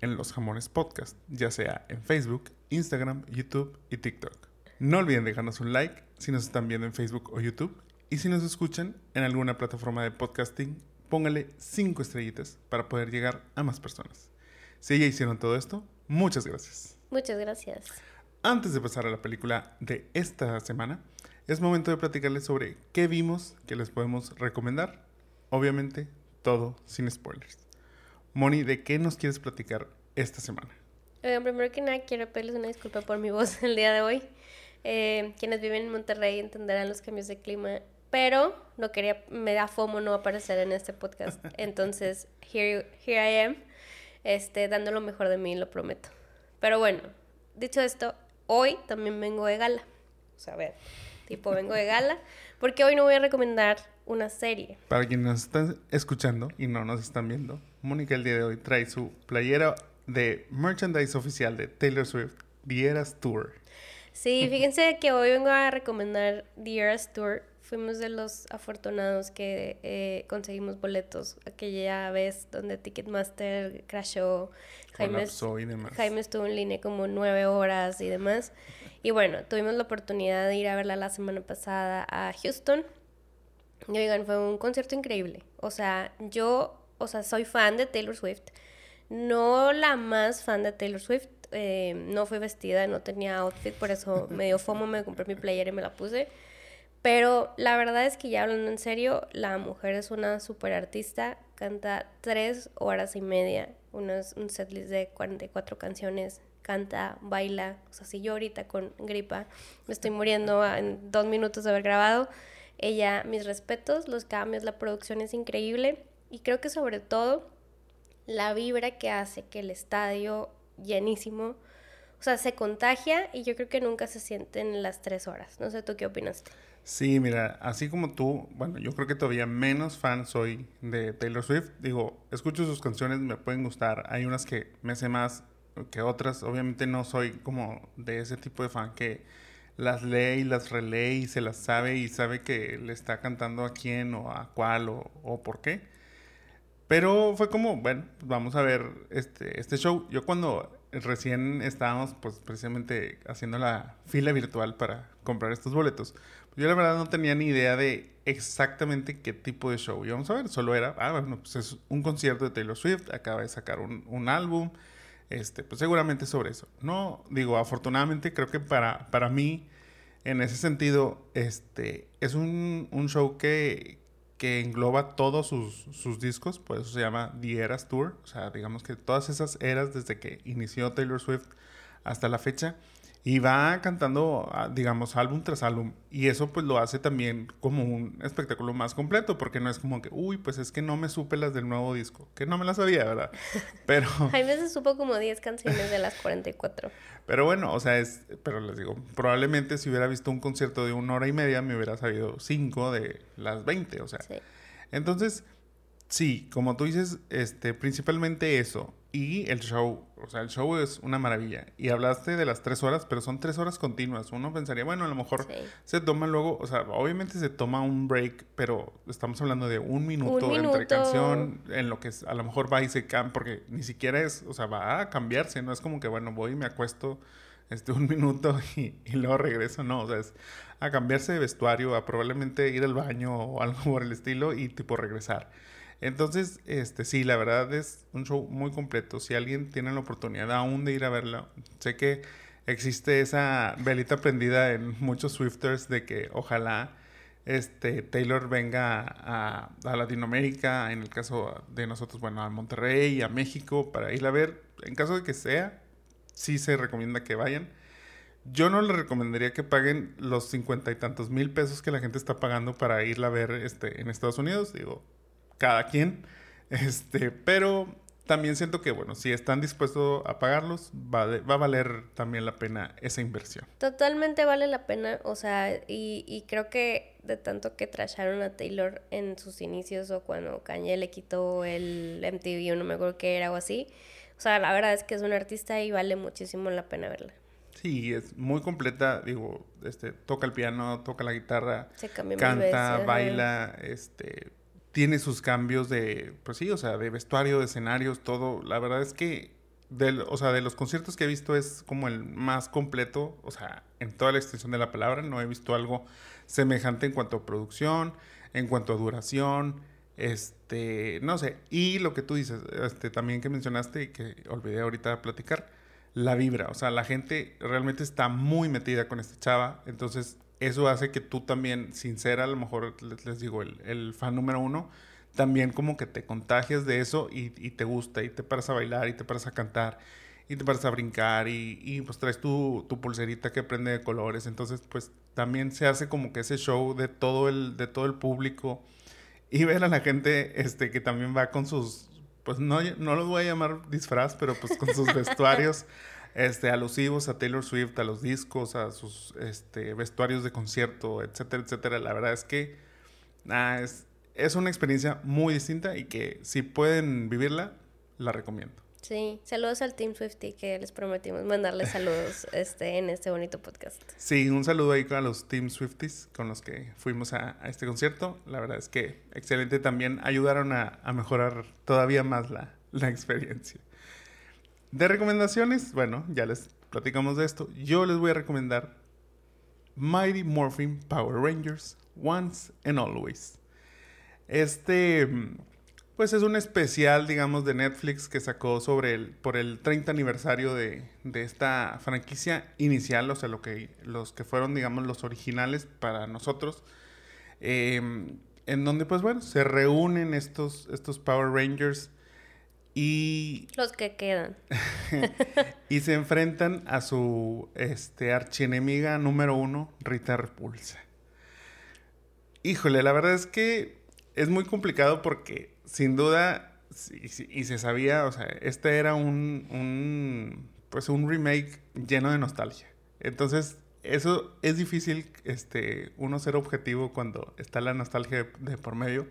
en Los Jamones Podcast, ya sea en Facebook, Instagram, YouTube y TikTok. No olviden dejarnos un like si nos están viendo en Facebook o YouTube y si nos escuchan en alguna plataforma de podcasting, póngale 5 estrellitas para poder llegar a más personas. Si ya hicieron todo esto, muchas gracias. Muchas gracias. Antes de pasar a la película de esta semana, es momento de platicarles sobre qué vimos que les podemos recomendar. Obviamente, todo sin spoilers. Moni, ¿de qué nos quieres platicar esta semana? primero que nada, quiero pedirles una disculpa por mi voz el día de hoy. Eh, quienes viven en Monterrey entenderán los cambios de clima, pero no quería, me da fomo no aparecer en este podcast. Entonces, here, here I am, este, dando lo mejor de mí, lo prometo. Pero bueno, dicho esto, hoy también vengo de gala. O sea, a ver, tipo, vengo de gala, porque hoy no voy a recomendar una serie. Para quienes nos están escuchando y no nos están viendo, Mónica el día de hoy trae su playera de merchandise oficial de Taylor Swift, The Eras Tour. Sí, fíjense que hoy vengo a recomendar The Eras Tour. Fuimos de los afortunados que eh, conseguimos boletos aquella vez donde Ticketmaster crashó. Jaime, Jaime estuvo en línea como nueve horas y demás. Y bueno, tuvimos la oportunidad de ir a verla la semana pasada a Houston. Y oigan, fue un concierto increíble. O sea, yo, o sea, soy fan de Taylor Swift. No la más fan de Taylor Swift. Eh, no fui vestida, no tenía outfit, por eso me dio fomo, me compré mi playera y me la puse. Pero la verdad es que ya hablando en serio, la mujer es una super artista, canta tres horas y media, unos, un setlist de 44 canciones, canta, baila, o sea, si yo ahorita con gripa me estoy muriendo en dos minutos de haber grabado, ella, mis respetos, los cambios, la producción es increíble y creo que sobre todo la vibra que hace que el estadio llenísimo, o sea, se contagia y yo creo que nunca se siente en las tres horas. No sé, ¿tú qué opinas? Sí, mira, así como tú, bueno, yo creo que todavía menos fan soy de Taylor Swift. Digo, escucho sus canciones, me pueden gustar. Hay unas que me sé más que otras. Obviamente no soy como de ese tipo de fan que las lee y las relee y se las sabe y sabe que le está cantando a quién o a cuál o, por qué. Pero fue como, bueno, pues vamos a ver este, este show. Yo cuando recién estábamos pues precisamente haciendo la fila virtual para comprar estos boletos, yo la verdad no tenía ni idea de exactamente qué tipo de show íbamos a ver. Solo era, ah, bueno, pues es un concierto de Taylor Swift, acaba de sacar un, un álbum, este, pues seguramente sobre eso. No, digo, afortunadamente creo que para, para mí, en ese sentido, este, es un, un show que, que engloba todos sus, sus, discos, por eso se llama The Eras Tour, o sea, digamos que todas esas eras desde que inició Taylor Swift hasta la fecha, y va cantando, ah, digamos, álbum tras álbum. Y eso pues lo hace también como un espectáculo más completo, porque no es como que, uy, pues es que no me supe las del nuevo disco, que no me las sabía, ¿verdad? Pero... Hay veces supo como 10 canciones de las 44. Pero bueno, o sea, es, pero les digo, probablemente si hubiera visto un concierto de una hora y media, me hubiera sabido 5 de las 20, o sea. Sí. Entonces, sí, como tú dices, este, principalmente eso. Y el show, o sea, el show es una maravilla. Y hablaste de las tres horas, pero son tres horas continuas. Uno pensaría, bueno, a lo mejor se toma luego, o sea, obviamente se toma un break, pero estamos hablando de un minuto, entre canción, en lo que a lo mejor va y se cambia, porque ni siquiera es, o sea, va a cambiarse, no es como que, bueno, voy y me acuesto este, un minuto y, y luego regreso, no, o sea, es a cambiarse de vestuario, a probablemente ir al baño o algo por el estilo y tipo regresar. Entonces, este, sí, la verdad es un show muy completo. Si alguien tiene la oportunidad aún de ir a verlo, sé que existe esa velita prendida en muchos Swifters de que ojalá este Taylor venga a, a, Latinoamérica, en el caso de nosotros, bueno, a Monterrey, a México, para ir a ver. En caso de que sea, sí se recomienda que vayan. Yo no le recomendaría que paguen los cincuenta y tantos mil pesos que la gente está pagando para irla a ver este, en Estados Unidos. Digo, cada quien. Este, pero también siento que, bueno, si están dispuestos a pagarlos, va, va a valer también la pena esa inversión. Totalmente vale la pena, o sea, y, y creo que de tanto que trasharon a Taylor en sus inicios o cuando Kanye le quitó el MTV, no me acuerdo qué era o así, o sea, la verdad es que es un artista y vale muchísimo la pena verla. Sí, es muy completa, digo, este, toca el piano, toca la guitarra, canta, baila, este, tiene sus cambios de, pues sí, o sea, de vestuario, de escenarios, todo. La verdad es que, o sea, de los conciertos que he visto es como el más completo, o sea, en toda la extensión de la palabra. No he visto algo semejante en cuanto a producción, en cuanto a duración, este, no sé. Y lo que tú dices, este, también que mencionaste y que olvidé ahorita platicar, la vibra. O sea, la gente realmente está muy metida con esta chava. Entonces, eso hace que tú también, sin ser a lo mejor, les, digo, el, fan número uno, también como que te contagias de eso y, te gusta y te paras a bailar y te paras a cantar y te paras a brincar y, pues traes tu, tu, pulserita que prende de colores. Entonces, pues también se hace como que ese show de todo el, de todo el público y ver a la gente este, que también va con sus, pues no, no los voy a llamar disfraz, pero pues con sus vestuarios este, alusivos a Taylor Swift, a los discos, a sus este, vestuarios de concierto, etcétera, etcétera. La verdad es que es, es una experiencia muy distinta y que si pueden vivirla, la recomiendo. Sí, saludos al Team Swifty que les prometimos mandarles saludos este, en este bonito podcast. Sí, un saludo ahí a los Team Swifties con los que fuimos a, este concierto. La verdad es que excelente también, ayudaron a, mejorar todavía más la, la experiencia. De recomendaciones, bueno, ya les platicamos de esto. Yo les voy a recomendar Mighty Morphin Power Rangers Once and Always. Este, pues es un especial, digamos, de Netflix que sacó sobre el, por el 30 aniversario de, esta franquicia inicial, o sea, lo que, los que fueron, digamos, los originales para nosotros. Em, en donde, pues bueno, se reúnen estos, estos Power Rangers y... Los que quedan. y se enfrentan a su este, archienemiga número uno, Rita Repulsa. Híjole, la verdad es que es muy complicado porque sin duda, y, se sabía, o sea, este era un, un, pues un remake lleno de nostalgia. Entonces, eso es difícil, este, uno ser objetivo cuando está la nostalgia de por medio.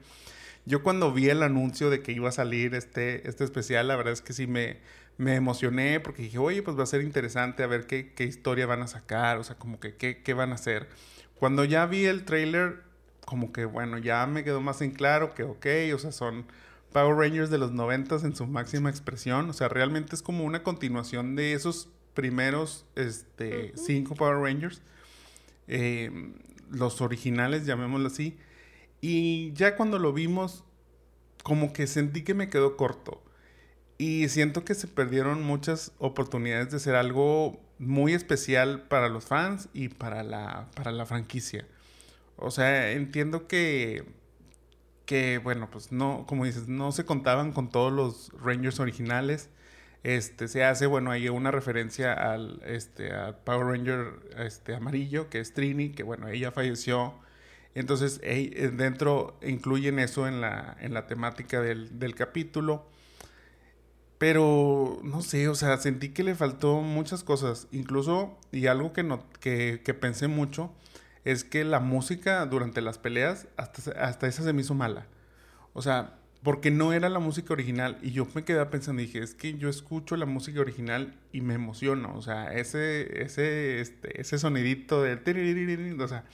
Yo cuando vi el anuncio de que iba a salir este, este especial, la verdad es que sí me, me emocioné porque dije, oye, pues va a ser interesante a ver qué, qué historia van a sacar, o sea, como que qué, qué van a hacer. Cuando ya vi el trailer, como que bueno, ya me quedó más en claro que ok, o sea, son Power Rangers de los noventas en su máxima expresión, o sea, realmente es como una continuación de esos primeros este, cinco Power Rangers, eh, los originales, llamémoslo así, y ya cuando lo vimos, como que sentí que me quedó corto. Y siento que se perdieron muchas oportunidades de ser algo muy especial para los fans y para la, para la franquicia. O sea, entiendo que, que, bueno, pues no, como dices, no se contaban con todos los Rangers originales. Este, se hace, bueno, hay una referencia al, este, al Power Ranger este, amarillo, que es Trini, que, bueno, ella falleció entonces, eh, dentro incluyen eso en la, en la temática del, del, capítulo. Pero, no sé, o sea, sentí que le faltó muchas cosas. Incluso, y algo que, no, que, que pensé mucho, es que la música durante las peleas, hasta, hasta esa se me hizo mala. O sea, porque no era la música original. Y yo me quedé pensando, dije, es que yo escucho la música original y me emociono. O sea, ese, ese, este, ese sonidito de... O sea,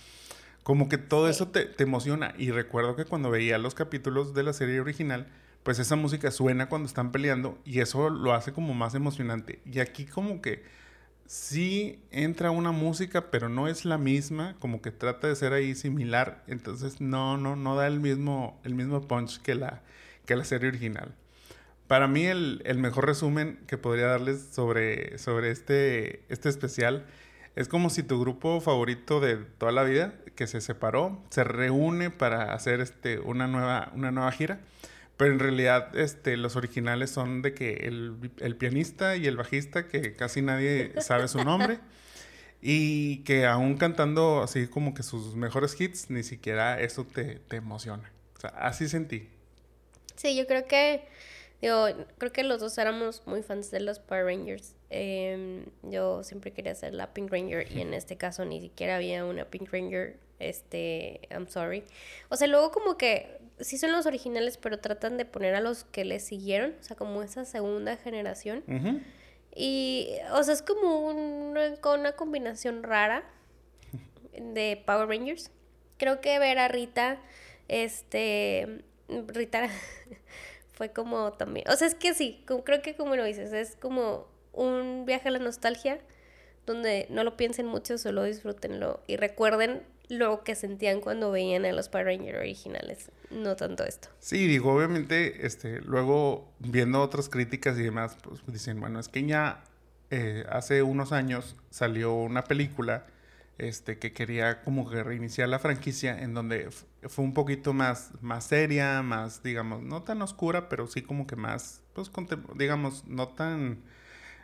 como que todo eso te, emociona. Y recuerdo que cuando veía los capítulos de la serie original, pues esa música suena cuando están peleando y eso lo hace como más emocionante. Y aquí como que sí entra una música, pero no es la misma, como que trata de ser ahí similar, entonces no, no, no da el mismo, el mismo punch que la, que la serie original. Para mí el, el mejor resumen que podría darles sobre, sobre este, este especial es como si tu grupo favorito de toda la vida, que se separó, se reúne para hacer este, una, nueva, una nueva gira. Pero en realidad este, los originales son de que el, el pianista y el bajista, que casi nadie sabe su nombre, y que aún cantando así como que sus mejores hits, ni siquiera eso te, te emociona. O sea, así sentí. Sí, yo creo que Digo, creo que los dos éramos muy fans de los Power Rangers. Em, yo siempre quería ser la Pink Ranger y en este caso ni siquiera había una Pink Ranger. Este, I'm sorry. O sea, luego como que sí son los originales, pero tratan de poner a los que les siguieron, o sea, como esa segunda generación. Y, o sea, es como una, una combinación rara de Power Rangers. Creo que ver a Rita, este, Rita fue como también, o sea, es que sí, creo que como lo dices, es como un viaje a la nostalgia donde no lo piensen mucho, solo disfrútenlo y recuerden lo que sentían cuando veían a los Power Rangers originales, no tanto esto. Sí, digo, obviamente, este, luego viendo otras críticas y demás, pues dicen, bueno, es que ya eh, hace unos años salió una película este, que quería como que reiniciar la franquicia en donde fue un poquito más, más seria, más, digamos, no tan oscura, pero sí como que más, pues, digamos, no tan,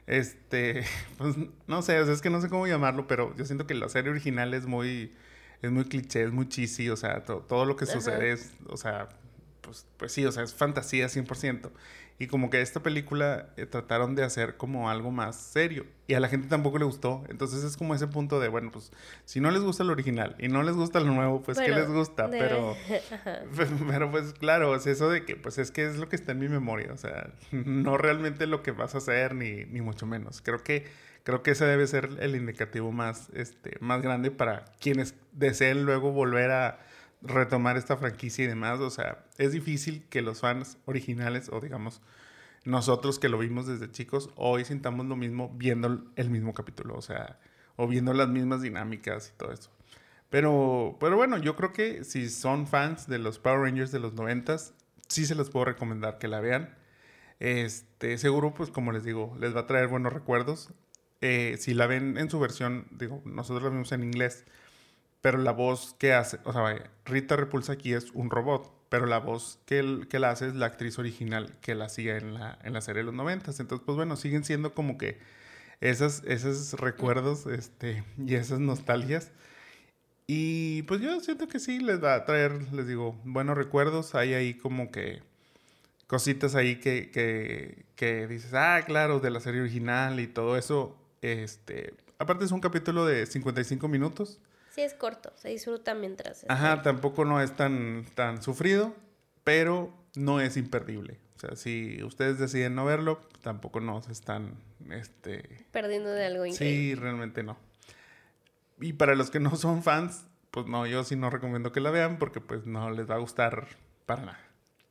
este, pues, no sé, es que no sé cómo llamarlo, pero yo siento que la serie original es muy, es muy cliché, es muy cheesy, o sea, todo lo que sucede es, o sea, pues, pues sí, o sea, es fantasía 100%. Y como que esta película eh, trataron de hacer como algo más serio. Y a la gente tampoco le gustó. Entonces es como ese punto de, bueno, pues si no les gusta el original y no les gusta lo nuevo, pues ¿qué les gusta? Pero, pero pues claro, es eso de que pues es que es lo que está en mi memoria. O sea, no realmente lo que vas a hacer ni, ni mucho menos. Creo que, creo que ese debe ser el indicativo más, este, más grande para quienes deseen luego volver a retomar esta franquicia y demás. O sea, es difícil que los fans originales o digamos nosotros que lo vimos desde chicos hoy sintamos lo mismo viendo el mismo capítulo, o sea, o viendo las mismas dinámicas y todo eso. Pero, pero bueno, yo creo que si son fans de los Power Rangers de los noventas, sí se les puedo recomendar que la vean. Este, seguro, pues como les digo, les va a traer buenos recuerdos. Eh, si la ven en su versión, digo, nosotros la vimos en inglés, pero la voz que hace, o sea, Rita Repulsa aquí es un robot, pero la voz que, que la hace es la actriz original que la hacía en la, en la serie de los noventas. Entonces, pues bueno, siguen siendo como que esas, esos recuerdos este, y esas nostalgias. Y pues yo siento que sí les va a traer, les digo, buenos recuerdos. Hay ahí como que cositas ahí que, que, que dices, ah, claro, de la serie original y todo eso. Este, aparte es un capítulo de 55 minutos. Sí, es corto, se disfruta mientras. Ajá, tampoco no es tan, tan sufrido, pero no es imperdible. O sea, si ustedes deciden no verlo, tampoco no se están este... perdiendo de algo increíble. Sí, realmente no. Y para los que no son fans, pues no, yo sí no recomiendo que la vean porque pues no les va a gustar para nada.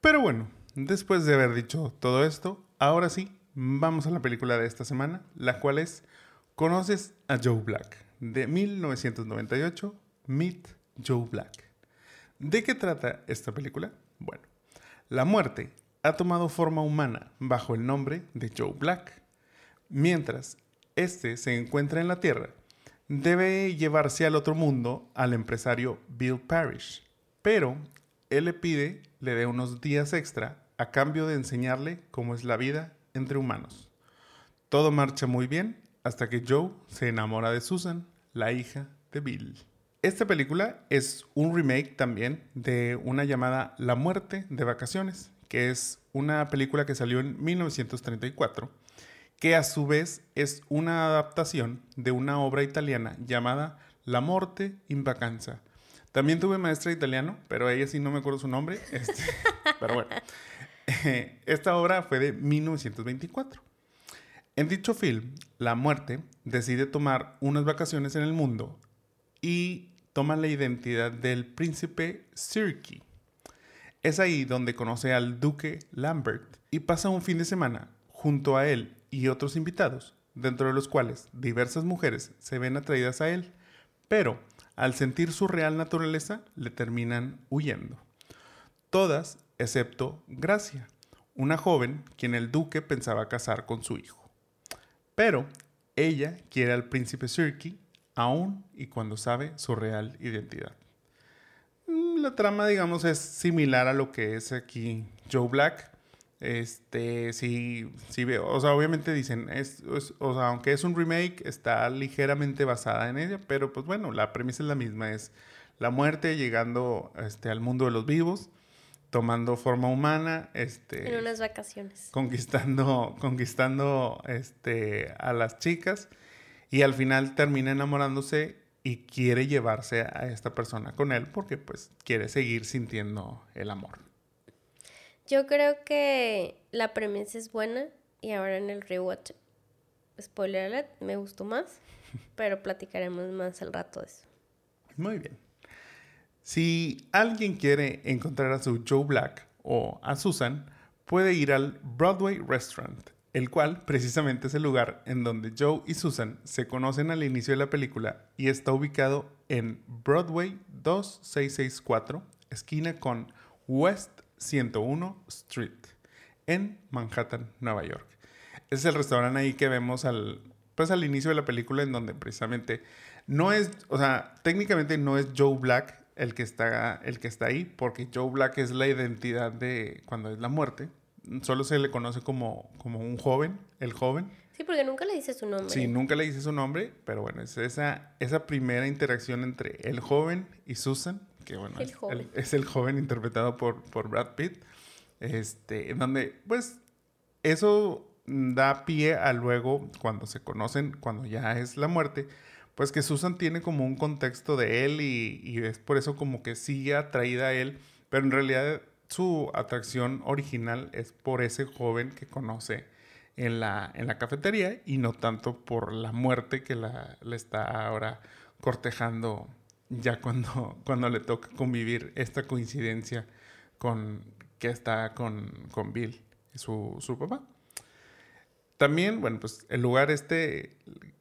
Pero bueno, después de haber dicho todo esto, ahora sí, vamos a la película de esta semana, la cual es ¿Conoces a Joe Black? de 1998, Meet Joe Black. ¿De qué trata esta película? Bueno, la muerte ha tomado forma humana bajo el nombre de Joe Black. Mientras este se encuentra en la Tierra, debe llevarse al otro mundo al empresario Bill Parrish, pero él le pide le dé unos días extra a cambio de enseñarle cómo es la vida entre humanos. Todo marcha muy bien hasta que Joe se enamora de Susan, la hija de Bill. Esta película es un remake también de una llamada La muerte de vacaciones, que es una película que salió en 1934, que a su vez es una adaptación de una obra italiana llamada La morte in vacanza. También tuve maestra italiano, pero ella sí no me acuerdo su nombre. Este, pero bueno, esta obra fue de 1924. En dicho film, la muerte decide tomar unas vacaciones en el mundo y toma la identidad del príncipe Sirki. Es ahí donde conoce al duque Lambert y pasa un fin de semana junto a él y otros invitados, dentro de los cuales diversas mujeres se ven atraídas a él, pero al sentir su real naturaleza le terminan huyendo. Todas excepto Gracia, una joven quien el duque pensaba casar con su hijo. Pero ella quiere al príncipe Sirki aún y cuando sabe su real identidad. Mm, la trama, digamos, es similar a lo que es aquí Joe Black. Este, sí, sí veo. O sea, obviamente dicen, es, o sea, aunque es un remake, está ligeramente basada en ella, pero pues bueno, la premisa es la misma, es la muerte llegando este, al mundo de los vivos, tomando forma humana, este... En unas vacaciones. Conquistando, conquistando, este, a las chicas y al final termina enamorándose y quiere llevarse a esta persona con él porque pues quiere seguir sintiendo el amor. Yo creo que la premisa es buena y ahora en el rewatch, spoiler alert, me gustó más, pero platicaremos más al rato de eso. Muy bien. Si alguien quiere encontrar a su Joe Black o a Susan, puede ir al Broadway Restaurant, el cual precisamente es el lugar en donde Joe y Susan se conocen al inicio de la película y está ubicado en Broadway 2664, esquina con West 101 Street, en Manhattan, Nueva York. es el restaurante ahí que vemos al, pues al inicio de la película en donde precisamente no es, o sea, técnicamente no es Joe Black el que está, el que está ahí, porque Joe Black es la identidad de cuando es la muerte. Solo se le conoce como, como un joven, el joven. Sí, porque nunca le dice su nombre. Sí, nunca le dice su nombre, pero bueno, es esa, esa primera interacción entre el joven y Susan, que bueno, es, el, joven interpretado por, por Brad Pitt, este, en donde pues eso da pie a luego, cuando se conocen, cuando ya es la muerte, pues que Susan tiene como un contexto de él y, es por eso como que sigue atraída a él, pero en realidad su atracción original es por ese joven que conoce en la, en la cafetería y no tanto por la muerte que la, le está ahora cortejando ya cuando, cuando le toca convivir esta coincidencia con que está con, con Bill, su, su papá. También, bueno, pues el lugar este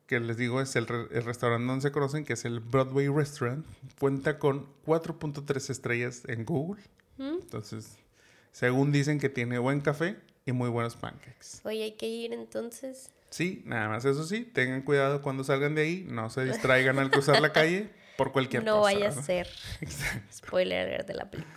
que les digo es el, restaurante donde se conocen, que es el Broadway Restaurant, cuenta con 4.3 estrellas en Google. ¿Mm? Entonces, según dicen que tiene buen café y muy buenos pancakes. Oye, hay que ir entonces. Sí, nada más eso sí, tengan cuidado cuando salgan de ahí, no se distraigan al cruzar la calle por cualquier cosa. No vaya a ser spoiler de la película.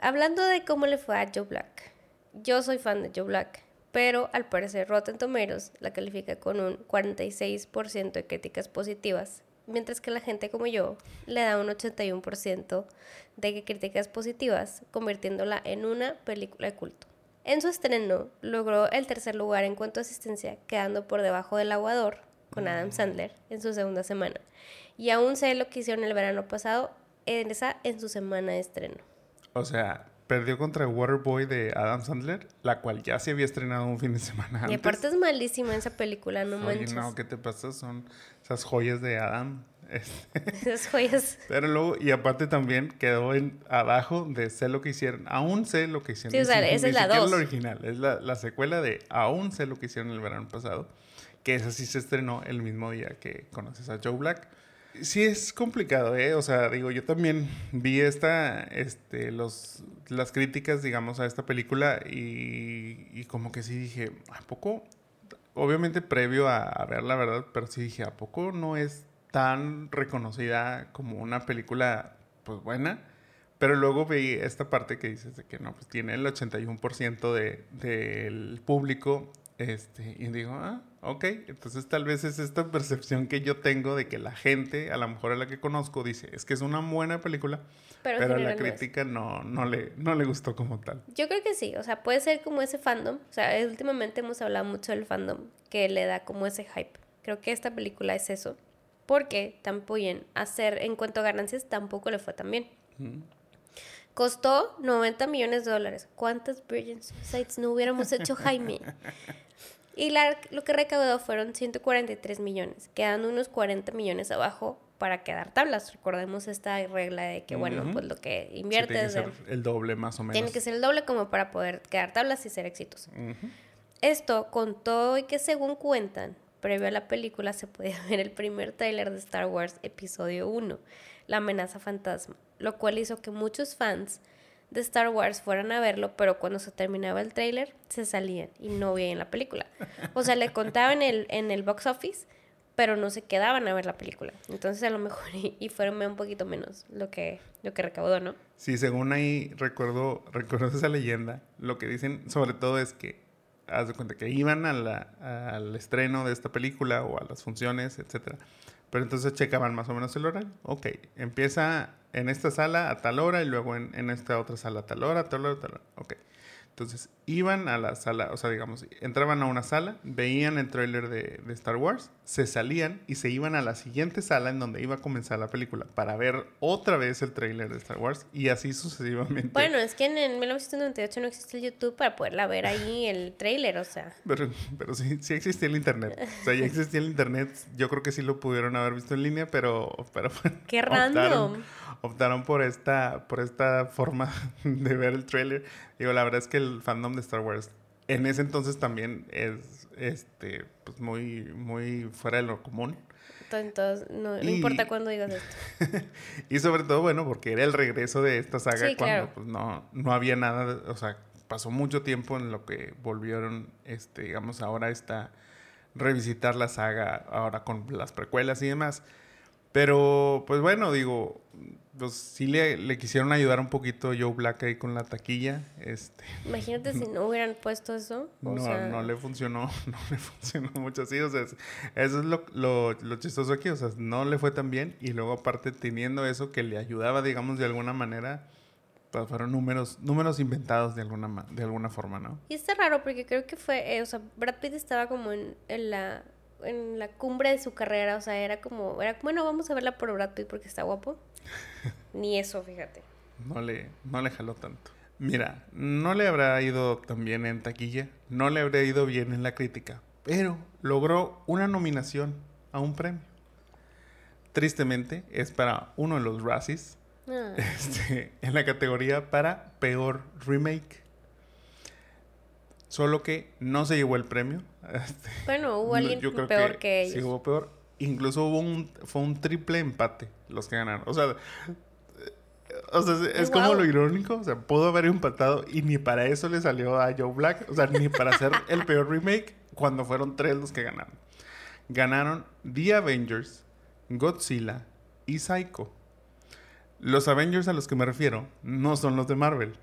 Hablando de cómo le fue a Joe Black, yo soy fan de Joe Black pero al parecer Rotten Tomatoes la califica con un 46% de críticas positivas, mientras que la gente como yo le da un 81% de críticas positivas, convirtiéndola en una película de culto. En su estreno logró el tercer lugar en cuanto a asistencia, quedando por debajo del aguador con Adam Sandler en su segunda semana. Y aún sé lo que hicieron el verano pasado en esa en su semana de estreno. O sea, perdió contra Waterboy de Adam Sandler, la cual ya se había estrenado un fin de semana antes. Y aparte es malísima esa película, no Oye, manches. no, ¿qué te pasa? Son esas joyas de Adam. esas joyas. Pero luego, y aparte también quedó en abajo de Sé lo que hicieron. Aún sé lo que hicieron. Sí, o sea, esa es la dos. Es la original, es la, la secuela de Aún sé lo que hicieron el verano pasado. Que esa sí se estrenó el mismo día que conoces a Joe Black. Sí es complicado, ¿eh? O sea, digo, yo también vi esta, este, los, las críticas, digamos, a esta película y, y como que sí dije, ¿a poco? Obviamente previo a, a ver la verdad, pero sí dije, ¿a poco no es tan reconocida como una película, pues, buena? Pero luego vi esta parte que dices de que no, pues tiene el 81% de, del público este, y digo, ah, ok, entonces tal vez es esta percepción que yo tengo de que la gente, a lo mejor a la que conozco, dice, es que es una buena película, pero, a la crítica no, no, le, no le gustó como tal. Yo creo que sí, o sea, puede ser como ese fandom, o sea, últimamente hemos hablado mucho del fandom que le da como ese hype. Creo que esta película es eso, porque tampoco hacer, en cuanto a ganancias, tampoco le fue tan bien. Costó 90 millones de dólares. ¿Cuántas Brilliant Sites no hubiéramos hecho, Jaime? Y lo que recaudó fueron 143 millones, quedando unos 40 millones abajo para quedar tablas. Recordemos esta regla de que, bueno, pues lo que inviertes... tiene que ser el doble más o menos. Tiene que ser el doble como para poder quedar tablas y ser exitoso. Esto contó y que según cuentan, previo a la película se podía ver el primer tráiler de Star Wars Episodio 1, La amenaza fantasma, lo cual hizo que muchos fans de Star Wars fueran a verlo, pero cuando se terminaba el tráiler se salían y no veían la película. O sea, le contaban el, en el box office, pero no se quedaban a ver la película. Entonces a lo mejor y, fueron un poquito menos lo que, lo que recaudó, ¿no? Sí, según ahí recuerdo, recuerdo esa leyenda, lo que dicen sobre todo es que, haz de cuenta que iban a al estreno de esta película o a las funciones, etcétera, Pero entonces checaban más o menos el horario. Ok, empieza en esta sala a tal hora y luego en, en esta otra sala a tal hora, a tal hora, a tal hora. Ok. Entonces iban a la sala, o sea, digamos, entraban a una sala, veían el tráiler de, de, Star Wars, se salían y se iban a la siguiente sala en donde iba a comenzar la película para ver otra vez el tráiler de Star Wars y así sucesivamente. Bueno, es que en, en 1998 no existe el YouTube para poderla ver ahí el tráiler, o sea. Pero, pero sí, sí existía el internet. O sea, ya existía el internet. Yo creo que sí lo pudieron haber visto en línea, pero... pero Qué random. Optaron por esta, por esta forma de ver el tráiler. Digo, la verdad es que el fandom de Star Wars en ese entonces también es este pues muy muy fuera de lo común. Entonces, no, no importa cuándo digas esto. y sobre todo, bueno, porque era el regreso de esta saga cuando pues, no, no había nada, o sea, pasó mucho tiempo en lo que volvieron, este, digamos, ahora está revisitar la saga, ahora con las precuelas y demás. Pero, pues bueno, digo, pues sí le, le, quisieron ayudar un poquito Joe Black ahí con la taquilla. Este, Imagínate si no hubieran puesto eso. no, sea... no le funcionó, no le funcionó mucho así. O sea, eso es lo, lo, lo, chistoso aquí. O sea, no le fue tan bien. Y luego aparte teniendo eso que le ayudaba, digamos, de alguna manera, pues fueron números, números inventados de alguna, de alguna forma, ¿no? Y está raro porque creo que fue, eh, o sea, Brad Pitt estaba como en, en la en la cumbre de su carrera, o sea, era como, era bueno, vamos a verla por Brad Pitt porque está guapo. Ni eso, fíjate. No le, no le jaló tanto. Mira, no le habrá ido tan bien en taquilla, no le habrá ido bien en la crítica, pero logró una nominación a un premio. Tristemente, es para uno de los Razzies, ah. este, en la categoría para peor remake. Solo que no se llevó el premio. Este, bueno, hubo alguien peor que, ellos. Sí, hubo peor. Incluso hubo un, fue un triple empate los que ganaron. O sea, o sea es como lo irónico. O sea, pudo haber empatado y ni para eso le salió a Joe Black. O sea, ni para hacer el peor remake cuando fueron tres los que ganaron. Ganaron The Avengers, Godzilla y Psycho. Los Avengers a los que me refiero no son los de Marvel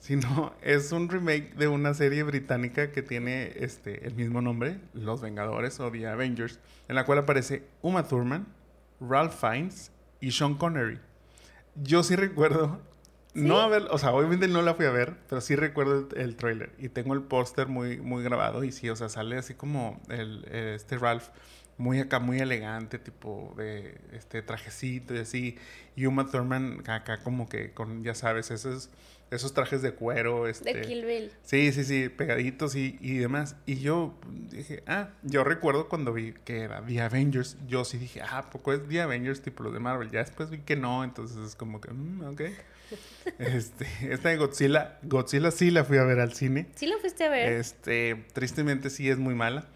sino es un remake de una serie británica que tiene este, el mismo nombre, Los Vengadores o The Avengers, en la cual aparece Uma Thurman, Ralph Fiennes y Sean Connery. Yo sí recuerdo, no a ver, o sea, obviamente no la fui a ver, pero sí recuerdo el, el tráiler y tengo el póster muy, muy grabado y sí, o sea, sale así como el, este Ralph muy acá, muy elegante, tipo de este trajecito y así, y Uma Thurman acá como que con, ya sabes, esos esos trajes de cuero. Este, de Kill Bill. Sí, sí, sí, pegaditos y, y, demás. Y yo dije, ah, yo recuerdo cuando vi que era The Avengers, yo sí dije, ah, poco es The Avengers tipo los de Marvel. Ya después vi que no, entonces es como que, mm, ok. este, esta de Godzilla, Godzilla sí la fui a ver al cine. Sí la fuiste a ver. Este, tristemente sí es muy mala.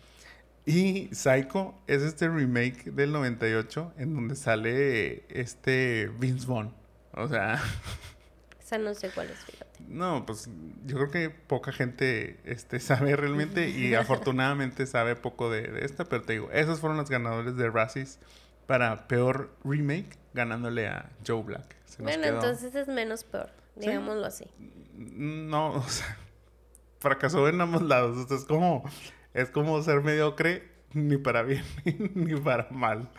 Y Psycho es este remake del 98 en donde sale este Vince Vaughn. O sea... Esa no sé cuál es, fíjate. No, pues yo creo que poca gente este, sabe realmente y afortunadamente sabe poco de, esta, pero te digo, esos fueron los ganadores de Razzies para peor remake, ganándole a Joe Black. bueno, entonces es menos peor, digámoslo así. No, o sea, fracasó en ambos lados. es como, es como ser mediocre ni para bien ni para mal.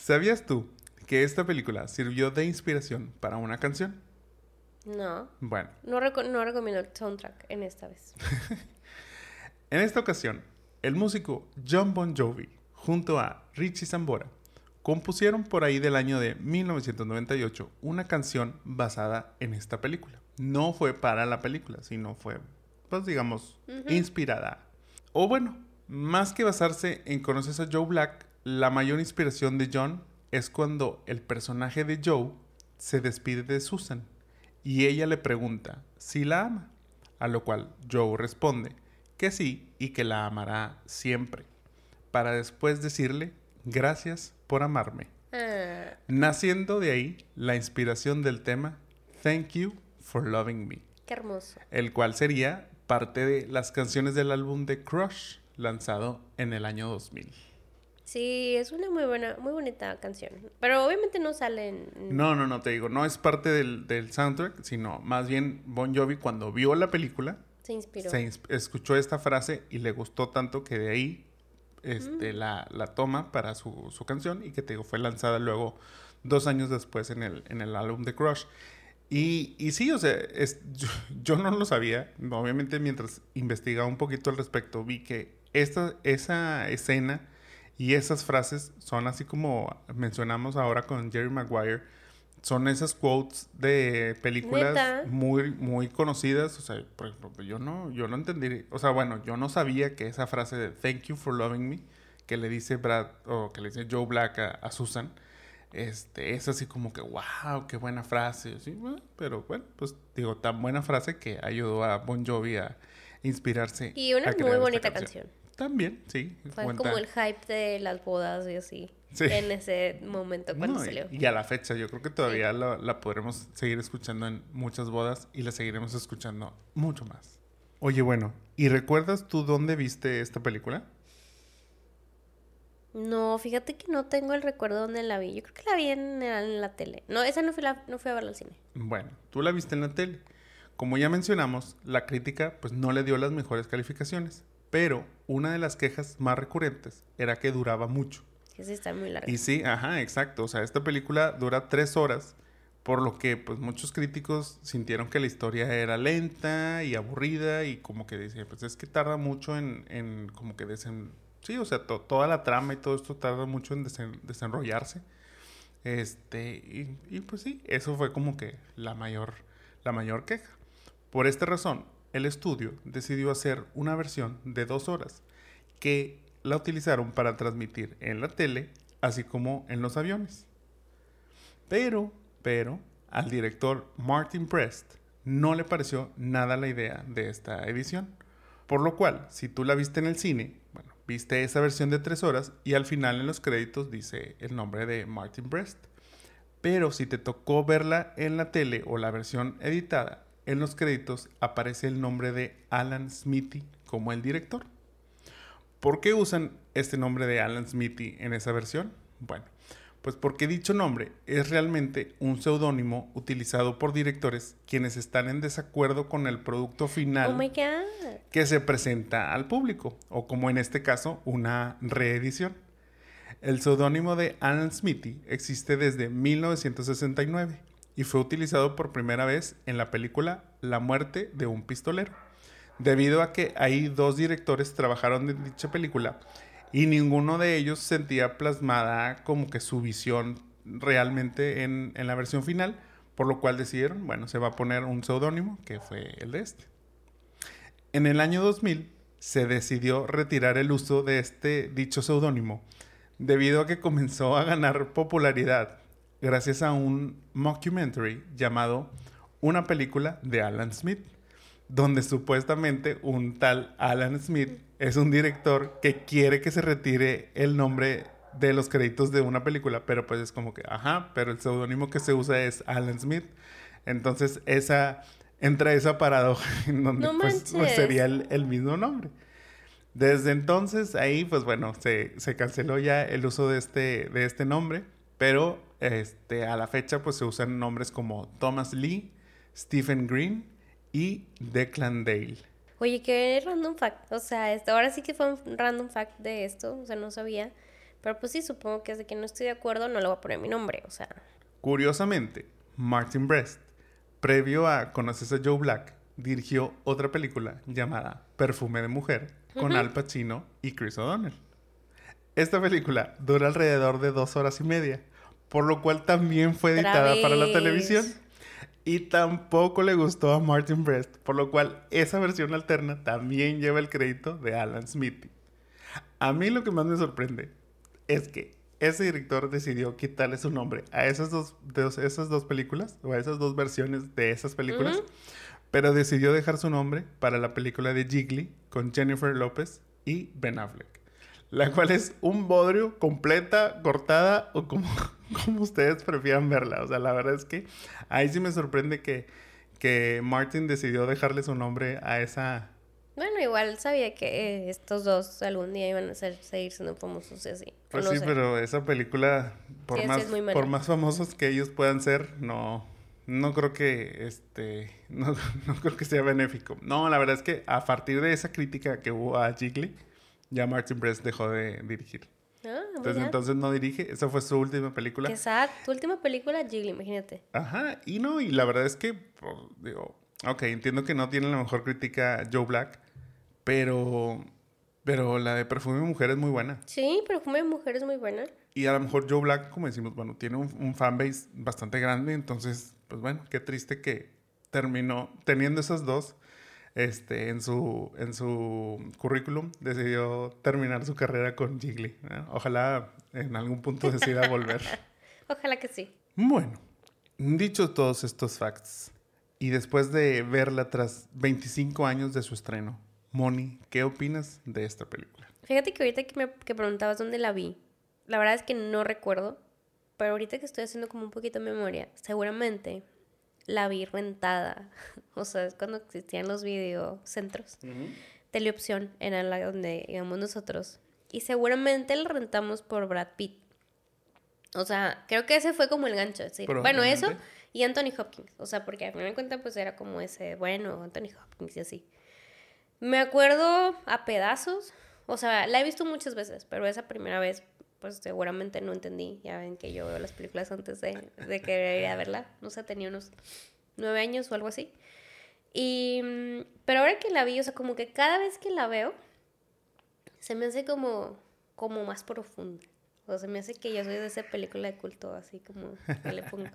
¿Sabías tú que esta película sirvió de inspiración para una canción? No. Bueno. No, no recomiendo el soundtrack en esta vez. en esta ocasión, el músico John Bon Jovi, junto a Richie Zambora, compusieron por ahí del año de 1998 una canción basada en esta película. No fue para la película, sino fue, pues digamos, inspirada. O bueno, más que basarse en Conoces a Joe Black, la mayor inspiración de John es cuando el personaje de Joe se despide de Susan y ella le pregunta si la ama, a lo cual Joe responde que sí y que la amará siempre, para después decirle gracias por amarme. Ah. Naciendo de ahí la inspiración del tema Thank You for Loving Me. Qué hermoso. El cual sería parte de las canciones del álbum de Crush, lanzado en el año 2000. Sí, es una muy buena, muy bonita canción. Pero obviamente no sale en... No, no, no, te digo, no es parte del, del soundtrack, sino más bien Bon Jovi cuando vio la película... Se inspiró. Se escuchó esta frase y le gustó tanto que de ahí este, la, toma para su, canción y que te digo, fue lanzada luego dos años después en el, en el álbum de Crush. Y, y sí, o sea, es, yo, no lo sabía. Obviamente mientras investigaba un poquito al respecto, vi que esta, esa escena y esas frases son así como mencionamos ahora con Jerry Maguire son esas quotes de películas muy muy conocidas, o sea, por ejemplo, yo no yo no entendí, o sea, bueno, yo no sabía que esa frase de thank you for loving me que le dice Brad o que le dice Joe Black a, Susan, este, es así como que wow, qué buena frase, ¿sí? pero bueno, pues digo, tan buena frase que ayudó a Bon Jovi a inspirarse. Y una muy bonita canción. También, sí. Fue como el hype de las bodas y así en ese momento cuando salió. Y, a la fecha, yo creo que todavía la, podremos seguir escuchando en muchas bodas y la seguiremos escuchando mucho más. Oye, bueno, ¿y recuerdas tú dónde viste esta película? No, fíjate que no tengo el recuerdo dónde la vi. Yo creo que la vi en, la tele. No, esa no fue, la, no fue a verla al cine. Bueno, tú la viste en la tele. Como ya mencionamos, la crítica pues no le dio las mejores calificaciones, pero una de las quejas más recurrentes era que duraba mucho. Que sí está muy larga. Y sí, ajá, exacto. O sea, esta película dura tres horas, por lo que pues muchos críticos sintieron que la historia era lenta y aburrida y como que decían, pues es que tarda mucho en, en como que desen... Sí, o sea, toda la trama y todo esto tarda mucho en desenrollarse. Este, y, y, pues sí, eso fue como que la mayor, la mayor queja. Por esta razón, el estudio decidió hacer una versión de dos horas que la utilizaron para transmitir en la tele, así como en los aviones. Pero, pero, al director Martin Prest no le pareció nada la idea de esta edición. Por lo cual, si tú la viste en el cine, viste esa versión de tres horas y al final en los créditos dice el nombre de Martin Prest. Pero si te tocó verla en la tele o la versión editada, en los créditos aparece el nombre de Alan Smithy como el director. ¿Por qué usan este nombre de Alan Smithy en esa versión? Bueno, pues porque dicho nombre es realmente un seudónimo utilizado por directores quienes están en desacuerdo con el producto final oh que se presenta al público, o como en este caso, una reedición. El seudónimo de Alan Smithy existe desde 1969 y fue utilizado por primera vez en la película La muerte de un pistolero debido a que hay dos directores trabajaron en dicha película y ninguno de ellos sentía plasmada como que su visión realmente en, la versión final, por lo cual decidieron, bueno, se va a poner un seudónimo, que fue el de este. En el año 2000 se decidió retirar el uso de este dicho seudónimo, debido a que comenzó a ganar popularidad gracias a un mockumentary llamado Una película de Alan Smith donde supuestamente un tal Alan Smith es un director que quiere que se retire el nombre de los créditos de una película, pero pues es como que, ajá, pero el seudónimo que se usa es Alan Smith. Entonces esa entra esa paradoja en donde pues, pues, sería el, mismo nombre. Desde entonces ahí pues bueno, se, se, canceló ya el uso de este, de este nombre, pero este, a la fecha pues se usan nombres como Thomas Lee, Stephen Green, y Declan Dale. Oye, qué random fact. O sea, esto, ahora sí que fue un random fact de esto. O sea, no sabía. Pero pues sí, supongo que desde que no estoy de acuerdo no le voy a poner mi nombre. O sea. Curiosamente, Martin Brest, previo a Conoces a Joe Black, dirigió otra película llamada Perfume de Mujer con Al Pacino y Chris O'Donnell. Esta película dura alrededor de dos horas y media, por lo cual también fue editada para la televisión. Y tampoco le gustó a Martin Brest, por lo cual esa versión alterna también lleva el crédito de Alan Smith. A mí lo que más me sorprende es que ese director decidió quitarle su nombre a esas dos, esas dos películas, o a esas dos versiones de esas películas, pero decidió dejar su nombre para la película de Jiggly con Jennifer Lopez y Ben Affleck la cual es un bodrio completa, cortada o como, como ustedes prefieran verla. O sea, la verdad es que ahí sí me sorprende que, que Martin decidió dejarle su nombre a esa... Bueno, igual sabía que eh, estos dos algún día iban a ser, seguir siendo famosos y así. Pues sí, pero esa película, por, más, por más famosos que ellos puedan ser, no, no creo que este no, no, creo que sea benéfico. No, la verdad es que a partir de esa crítica que hubo a Jiggly, ya Martin Brest dejó de dirigir. Ah, Entonces, entonces no dirige. Esa fue su última película. Sad. Tu última película, Jiggly, imagínate. Ajá, y no, y la verdad es que, pues, digo, ok, entiendo que no tiene la mejor crítica Joe Black, pero, pero la de Perfume de Mujer es muy buena. Sí, Perfume de Mujer es muy buena. Y a lo mejor Joe Black, como decimos, bueno, tiene un, un fanbase bastante grande, entonces, pues bueno, qué triste que terminó teniendo esas dos este, en, su, en su currículum, decidió terminar su carrera con Jiggly. ¿no? Ojalá en algún punto decida volver. Ojalá que sí. Bueno, dicho todos estos facts, y después de verla tras 25 años de su estreno, Moni, ¿qué opinas de esta película? Fíjate que ahorita que me que preguntabas dónde la vi, la verdad es que no recuerdo, pero ahorita que estoy haciendo como un poquito de memoria, seguramente la vi rentada. O sea, es cuando existían los videocentros. Teleopción era la donde íbamos nosotros. Y seguramente la rentamos por Brad Pitt. O sea, creo que ese fue como el gancho. sí. Bueno, eso y Anthony Hopkins. O sea, porque a final de cuentas pues era como ese, bueno, Anthony Hopkins y así. Me acuerdo a pedazos. O sea, la he visto muchas veces, pero esa primera vez pues seguramente no entendí. Ya ven que yo veo las películas antes de, de querer ir a verla. No sé, tenía unos nueve años o algo así. Y, mm, pero ahora que la vi, o sea, como que cada vez que la veo, se me hace como, como más profunda. O sea, se me hace que yo soy de esa película de culto, así como que le pongo.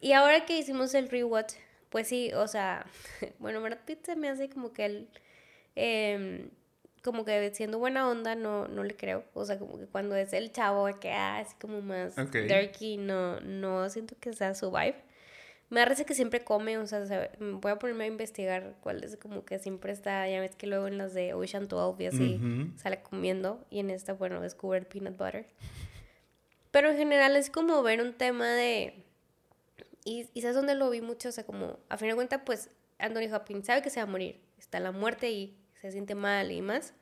Y ahora que hicimos el rewatch, pues sí, o sea, bueno, Brad Pitt se me hace como que él, em, como que siendo buena onda, no, no le creo. O sea, como que cuando es el chavo que ah, así como más Ok. darky, no, no siento que sea su vibe. Me parece que siempre come, o sea, sabe- voy a ponerme a investigar cuál es como que siempre está, ya ves que luego en las de Ocean 12 y así Ujú. sale comiendo y en esta, bueno, descubre el peanut butter. Pero en general es como ver un tema de... Y, y sabes dónde lo vi mucho, o sea, como a fin de cuentas, pues Anthony Hopkins sabe que se va a morir, está la muerte y se siente mal y más.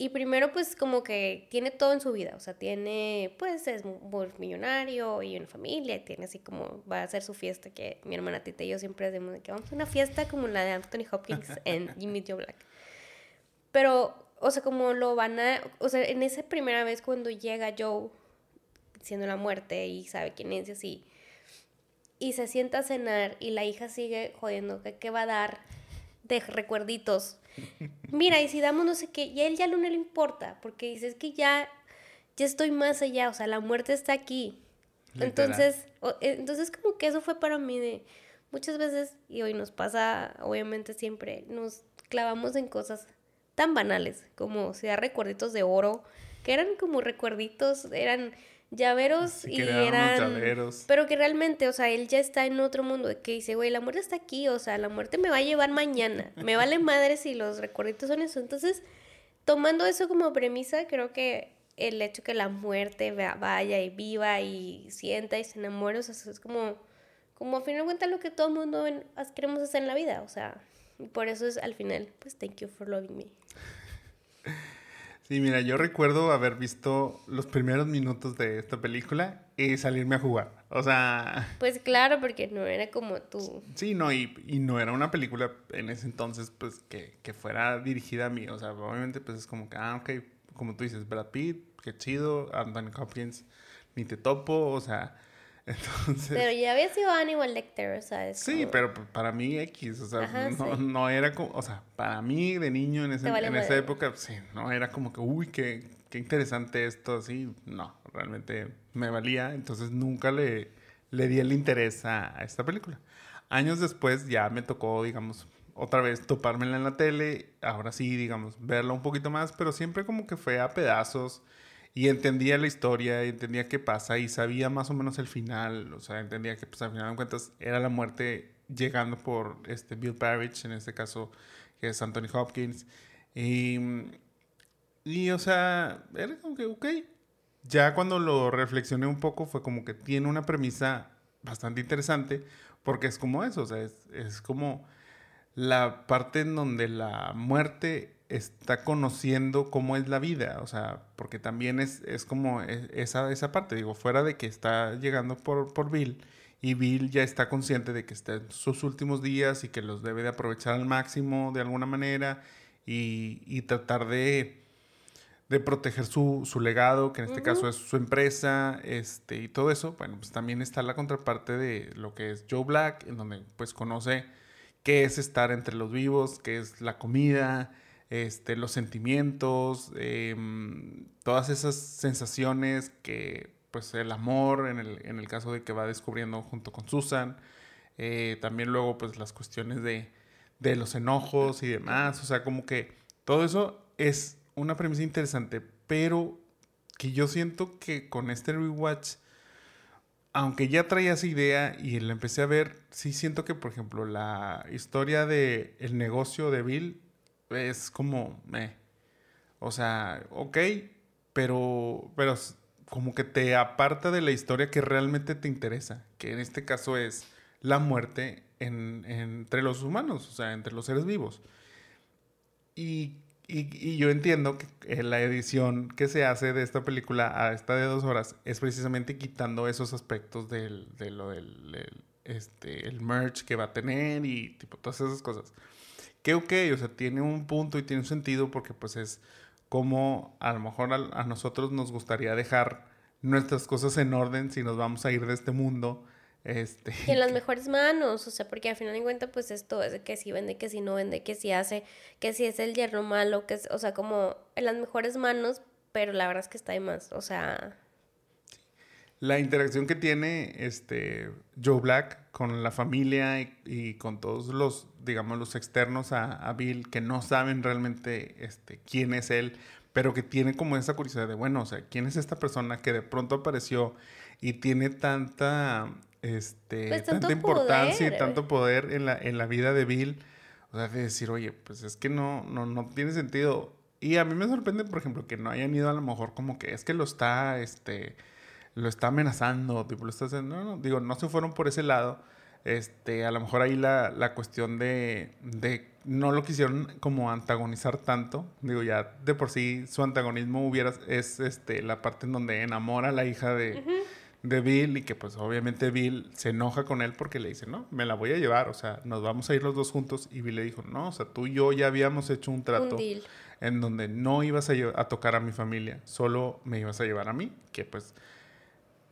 Y primero, pues, como que tiene todo en su vida. O sea, tiene, pues, es muy millonario y una familia. Y tiene así como, va a hacer su fiesta que mi hermana Tita y yo siempre hacemos de que vamos a una fiesta como la de Anthony Hopkins en Jimmy Joe Black. Pero, o sea, como lo van a, o sea, en esa primera vez cuando llega Joe, siendo la muerte y sabe quién es y así, y se sienta a cenar y la hija sigue jodiendo que qué va a dar de recuerditos. Mira, y si damos no sé qué, y a él ya no le importa, porque dice, es que ya, ya estoy más allá, o sea, la muerte está aquí. Literal. Entonces, o- eh, entonces como que eso fue para mí de muchas veces, y hoy nos pasa, obviamente siempre, nos clavamos en cosas tan banales, como sea recuerditos de oro, que eran como recuerditos, eran llaveros y eran llaveros. Pero que realmente, o sea, él ya está en otro mundo, que dice, güey, la muerte está aquí, o sea, la muerte me va a llevar mañana, me vale madre si los recuerditos son eso. Entonces, tomando eso como premisa, creo que el hecho que la muerte va- vaya y viva y sienta y se enamore, o sea, eso es como, como a fin de cuentas lo que todo el mundo en- queremos hacer en la vida, o sea, y por eso es al final, pues, thank you for loving me. Sí, mira, yo recuerdo haber visto los primeros minutos de esta película y salirme a jugar. O sea, Pues claro, porque no era como tú. sí, no, y, y no era una película en ese entonces, pues, que, que fuera dirigida a mí. O sea, obviamente, pues, es como que, ah, ok, como tú dices, Brad Pitt, qué chido, Anthony Hopkins, ni te topo, o sea, entonces... Pero ya había sido Hannibal Lecter, o sea, es Sí, como- pero para mí X, o sea, Ajá, no, sí. no era como, o sea, para mí de niño en, ese- vale en esa época, sí, no era como que, uy, qué, qué interesante esto, así, no, realmente me valía, entonces nunca le, le di el interés a, a esta película. Años después ya me tocó, digamos, otra vez topármela en la tele, ahora sí, digamos, verla un poquito más, pero siempre como que fue a pedazos y entendía la historia, entendía qué pasa y sabía más o menos el final, o sea, entendía que pues al final de cuentas era la muerte llegando por este Bill Parrish, en este caso que es Anthony Hopkins. Y, y o sea, era como que, ok. Ya cuando lo reflexioné un poco fue como que tiene una premisa bastante interesante porque es como eso, o sea, es, es como la parte en donde la muerte está conociendo cómo es la vida, o sea, porque también es, es como e- esa, esa parte, digo, fuera de que está llegando por, por Bill y Bill ya está consciente de que está en sus últimos días y que los debe de aprovechar al máximo de alguna manera y, y tratar de, de proteger su, su, legado, que en este caso es su empresa, este, y todo eso, bueno, pues también está la contraparte de lo que es Joe Black, en donde pues conoce qué es estar entre los vivos, qué es la comida, este, los sentimientos, em, todas esas sensaciones que, pues el amor, en el, en el, caso de que va descubriendo junto con Susan, eh, también luego pues las cuestiones de, de los enojos y demás, o sea, como que todo eso es una premisa interesante, pero que yo siento que con este rewatch, aunque ya traía esa idea y la empecé a ver, sí siento que, por ejemplo, la historia de el negocio de Bill es como, eh, o sea, ok, pero, pero como que te aparta de la historia que realmente te interesa, que en este caso es la muerte entre los humanos, o sea, entre los seres vivos. Y y, yo entiendo que la edición que se hace de esta película a esta de dos horas es precisamente quitando esos aspectos del, de lo del este, el merch que va a tener y tipo todas esas cosas. Que ok, o sea, tiene un punto y tiene un sentido porque pues es como a lo mejor a nosotros nos gustaría dejar nuestras cosas en orden si nos vamos a ir de este mundo este, en las mejores manos, o sea, porque al final de cuentas, pues esto es de que si vende, que si no vende, que si hace, que si es el hierro malo, que es, o sea, como en las mejores manos, pero la verdad es que está ahí más, o sea... La interacción que tiene este Joe Black con la familia y, con todos los, digamos, los externos a, a, Bill que no saben realmente este, quién es él, pero que tiene como esa curiosidad de, bueno, o sea, ¿quién es esta persona que de pronto apareció y tiene tanta este, pues, tanta importancia y tanto poder en la, en la vida de Bill. O sea, de decir, oye, pues es que no, no, no tiene sentido. Y a mí me sorprende, por ejemplo, que no hayan ido a lo mejor como que es que lo está, este, lo está amenazando, tipo, lo está haciendo. No, no, digo, no se fueron por ese lado. Este, a lo mejor ahí la, la cuestión de, de no lo quisieron como antagonizar tanto. Digo, ya de por sí su antagonismo hubiera, es este, la parte en donde enamora a la hija de, de Bill y que pues obviamente Bill se enoja con él porque le dice, no, me la voy a llevar, o sea, nos vamos a ir los dos juntos y Bill le dijo, no, o sea, tú y yo ya habíamos hecho un trato en donde no ibas a, a, tocar a mi familia, solo me ibas a llevar a mí, que pues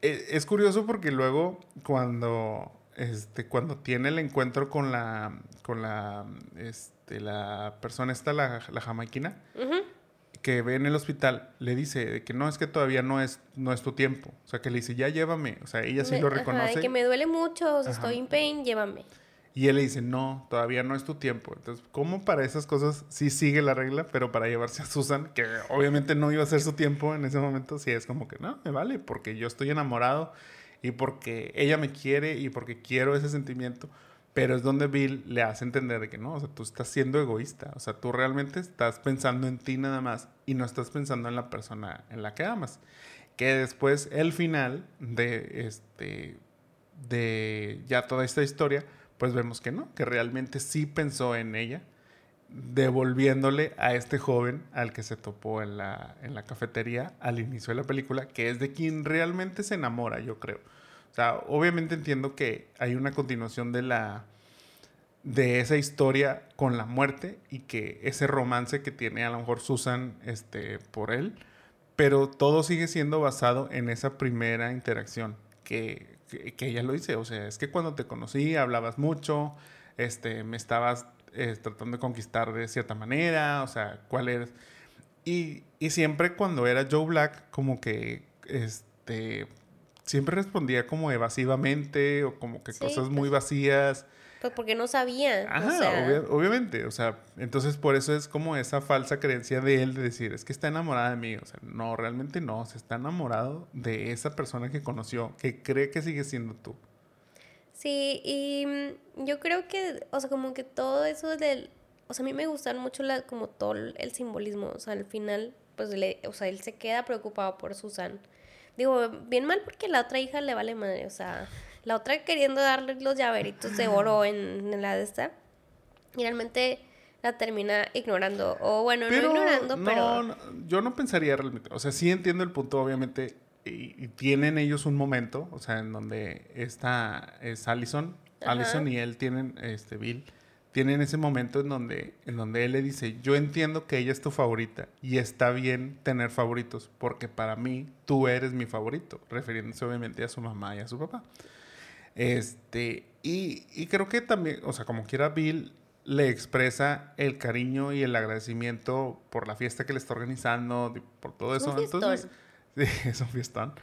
es, curioso porque luego cuando, este, cuando tiene el encuentro con la, con la, este, la persona esta, la, la jamaiquina, que ve en el hospital le dice que no, es que todavía no es, no es tu tiempo. O sea, que le dice, ya llévame. O sea, ella sí lo reconoce. Ajá, que me duele mucho, estoy en pain, llévame. Y él le dice, no, todavía no es tu tiempo. Entonces, ¿cómo para esas cosas sí sigue la regla, pero para llevarse a Susan, que obviamente no iba a ser su tiempo en ese momento, sí es como que, no, me vale, porque yo estoy enamorado y porque ella me quiere y porque quiero ese sentimiento. Pero es donde Bill le hace entender de que no, o sea, tú estás siendo egoísta, o sea, tú realmente estás pensando en ti nada más y no estás pensando en la persona en la que amas. Que después el final de este de ya toda esta historia, pues vemos que no, que realmente sí pensó en ella, devolviéndole a este joven al que se topó en la, en la cafetería al inicio de la película, que es de quien realmente se enamora, yo creo. O sea, obviamente entiendo que hay una continuación de la de esa historia con la muerte y que ese romance que tiene a lo mejor Susan este, por él, pero todo sigue siendo basado en esa primera interacción que, que, ella lo dice, o sea, es que cuando te conocí hablabas mucho, este, me estabas eh, tratando de conquistar de cierta manera, o sea, cuál eres. Y, y siempre cuando era Joe Black, como que, este, siempre respondía como evasivamente o como que cosas muy vacías. Pues porque no sabía. Ajá, obviamente. O sea, entonces por eso es como esa falsa creencia de él de decir, es que está enamorada de mí. O sea, no, realmente no. Se está enamorado de esa persona que conoció, que cree que sigue siendo tú. Sí, y mm, yo creo que, o sea, como que todo eso del... O sea, a mí me gustan mucho la, como todo el simbolismo. O sea, al final, pues, le, o sea, él se queda preocupado por Susan. Digo, bien mal porque la otra hija le vale madre, o sea, la otra queriendo darle los llaveritos de oro en, la de esta. Y realmente la termina ignorando. O bueno, no ignorando, pero. No, yo no pensaría realmente. O sea, sí entiendo el punto, obviamente. Y, tienen ellos un momento, o sea, en donde esta es Allison. Allison y él tienen, este, Bill, tienen ese momento en donde, en donde él le dice, yo entiendo que ella es tu favorita y está bien tener favoritos, porque para mí tú eres mi favorito, refiriéndose obviamente a su mamá y a su papá. Este, y, y creo que también, o sea, como quiera Bill le expresa el cariño y el agradecimiento por la fiesta que le está organizando, por todo eso. Entonces, sí, es un fiestón.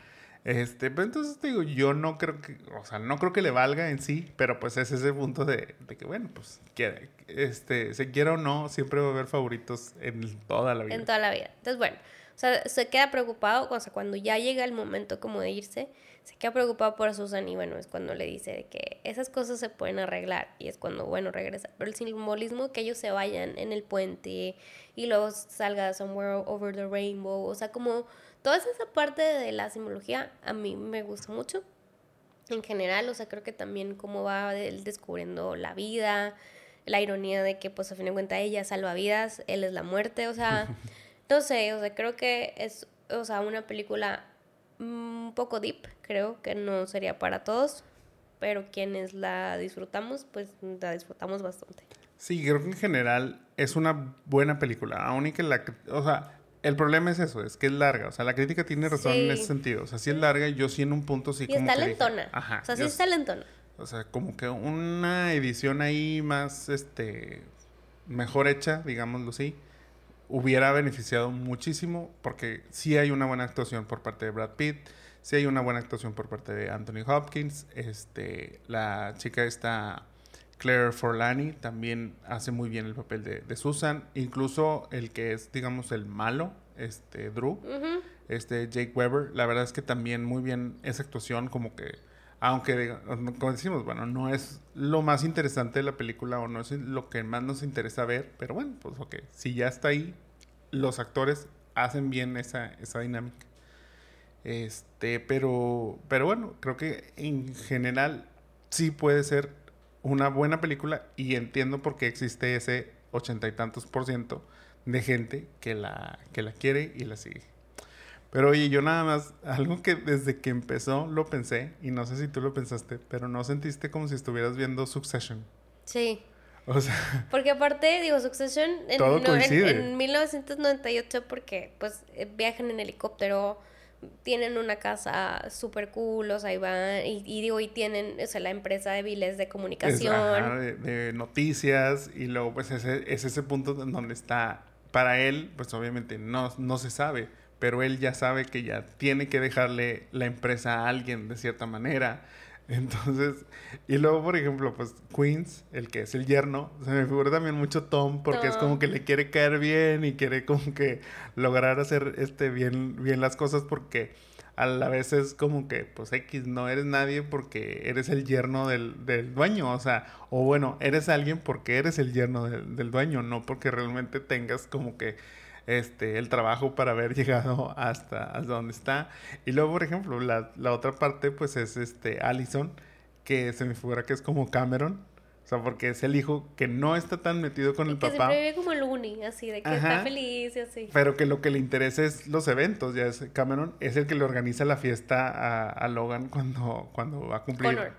Este, pero entonces digo, yo no creo que, o sea, no creo que le valga en sí, pero pues es ese punto de, de que, bueno, pues, quiere, este, se quiera o no, siempre va a haber favoritos en toda la vida. En toda la vida. Entonces, bueno, o sea, se queda preocupado, o sea, cuando ya llega el momento como de irse, se queda preocupado por Susan y bueno, es cuando le dice que esas cosas se pueden arreglar y es cuando, bueno, regresa. Pero el simbolismo que ellos se vayan en el puente y luego salga Somewhere Over the Rainbow, o sea, como toda esa parte de la simbología a mí me gusta mucho. En general, o sea, creo que también cómo va él descubriendo la vida, la ironía de que pues a fin de cuentas ella salva vidas, él es la muerte, o sea, no sé, o sea, creo que es, o sea, una película un poco deep, creo que no sería para todos, pero quienes la disfrutamos, pues la disfrutamos bastante. Sí, creo que en general es una buena película, aún y que la, o sea, el problema es eso, es que es larga, o sea, la crítica tiene razón en ese sentido, o sea, sí es larga y yo sí en un punto sí y está lentona, ajá, o sea, sí está lentona. O sea, como que una edición ahí más, este, mejor hecha, digámoslo así, hubiera beneficiado muchísimo porque sí hay una buena actuación por parte de Brad Pitt, sí hay una buena actuación por parte de Anthony Hopkins, este, la chica esta Claire Forlani también hace muy bien el papel de, Susan, incluso el que es digamos el malo, este Drew, este Jake Weber, la verdad es que también muy bien esa actuación como que aunque como decimos, bueno, no es lo más interesante de la película o no es lo que más nos interesa ver, pero bueno, pues ok, si ya está ahí, los actores hacen bien esa, esa dinámica. Este, pero, pero bueno, creo que en general sí puede ser una buena película y entiendo por qué existe ese ochenta y tantos por ciento de gente que la, que la quiere y la sigue. Pero oye, yo nada más, algo que desde que empezó lo pensé, y no sé si tú lo pensaste, pero no sentiste como si estuvieras viendo Succession. Sí. O sea, porque aparte, digo, Succession en, en, 1998, porque pues eh, viajan en helicóptero, tienen una casa súper cool, o sea, y van, y, digo, y tienen, o sea, la empresa de biles de comunicación. de, noticias, y luego pues ese, es ese punto donde está, para él, pues obviamente no, no se sabe, pero él ya sabe que ya tiene que dejarle la empresa a alguien de cierta manera entonces, y luego, por ejemplo, pues Queens, el que es el yerno, se me figura también mucho Tom, porque es como que le quiere caer bien y quiere como que lograr hacer este bien, bien las cosas porque a la vez es como que, pues X, no eres nadie porque eres el yerno del, del dueño, o sea, o bueno, eres alguien porque eres el yerno del, del dueño, no porque realmente tengas como que este, el trabajo para haber llegado hasta, hasta donde está. Y luego, por ejemplo, la, la otra parte, pues es este Allison, que se me figura que es como Cameron. O sea, porque es el hijo que no está tan metido con el que papá. Que vive como el uni, así, de que está feliz y así. Pero que lo que le interesa es los eventos. Ya es Cameron es el que le organiza la fiesta a, a Logan cuando, cuando va a cumplir. Connor.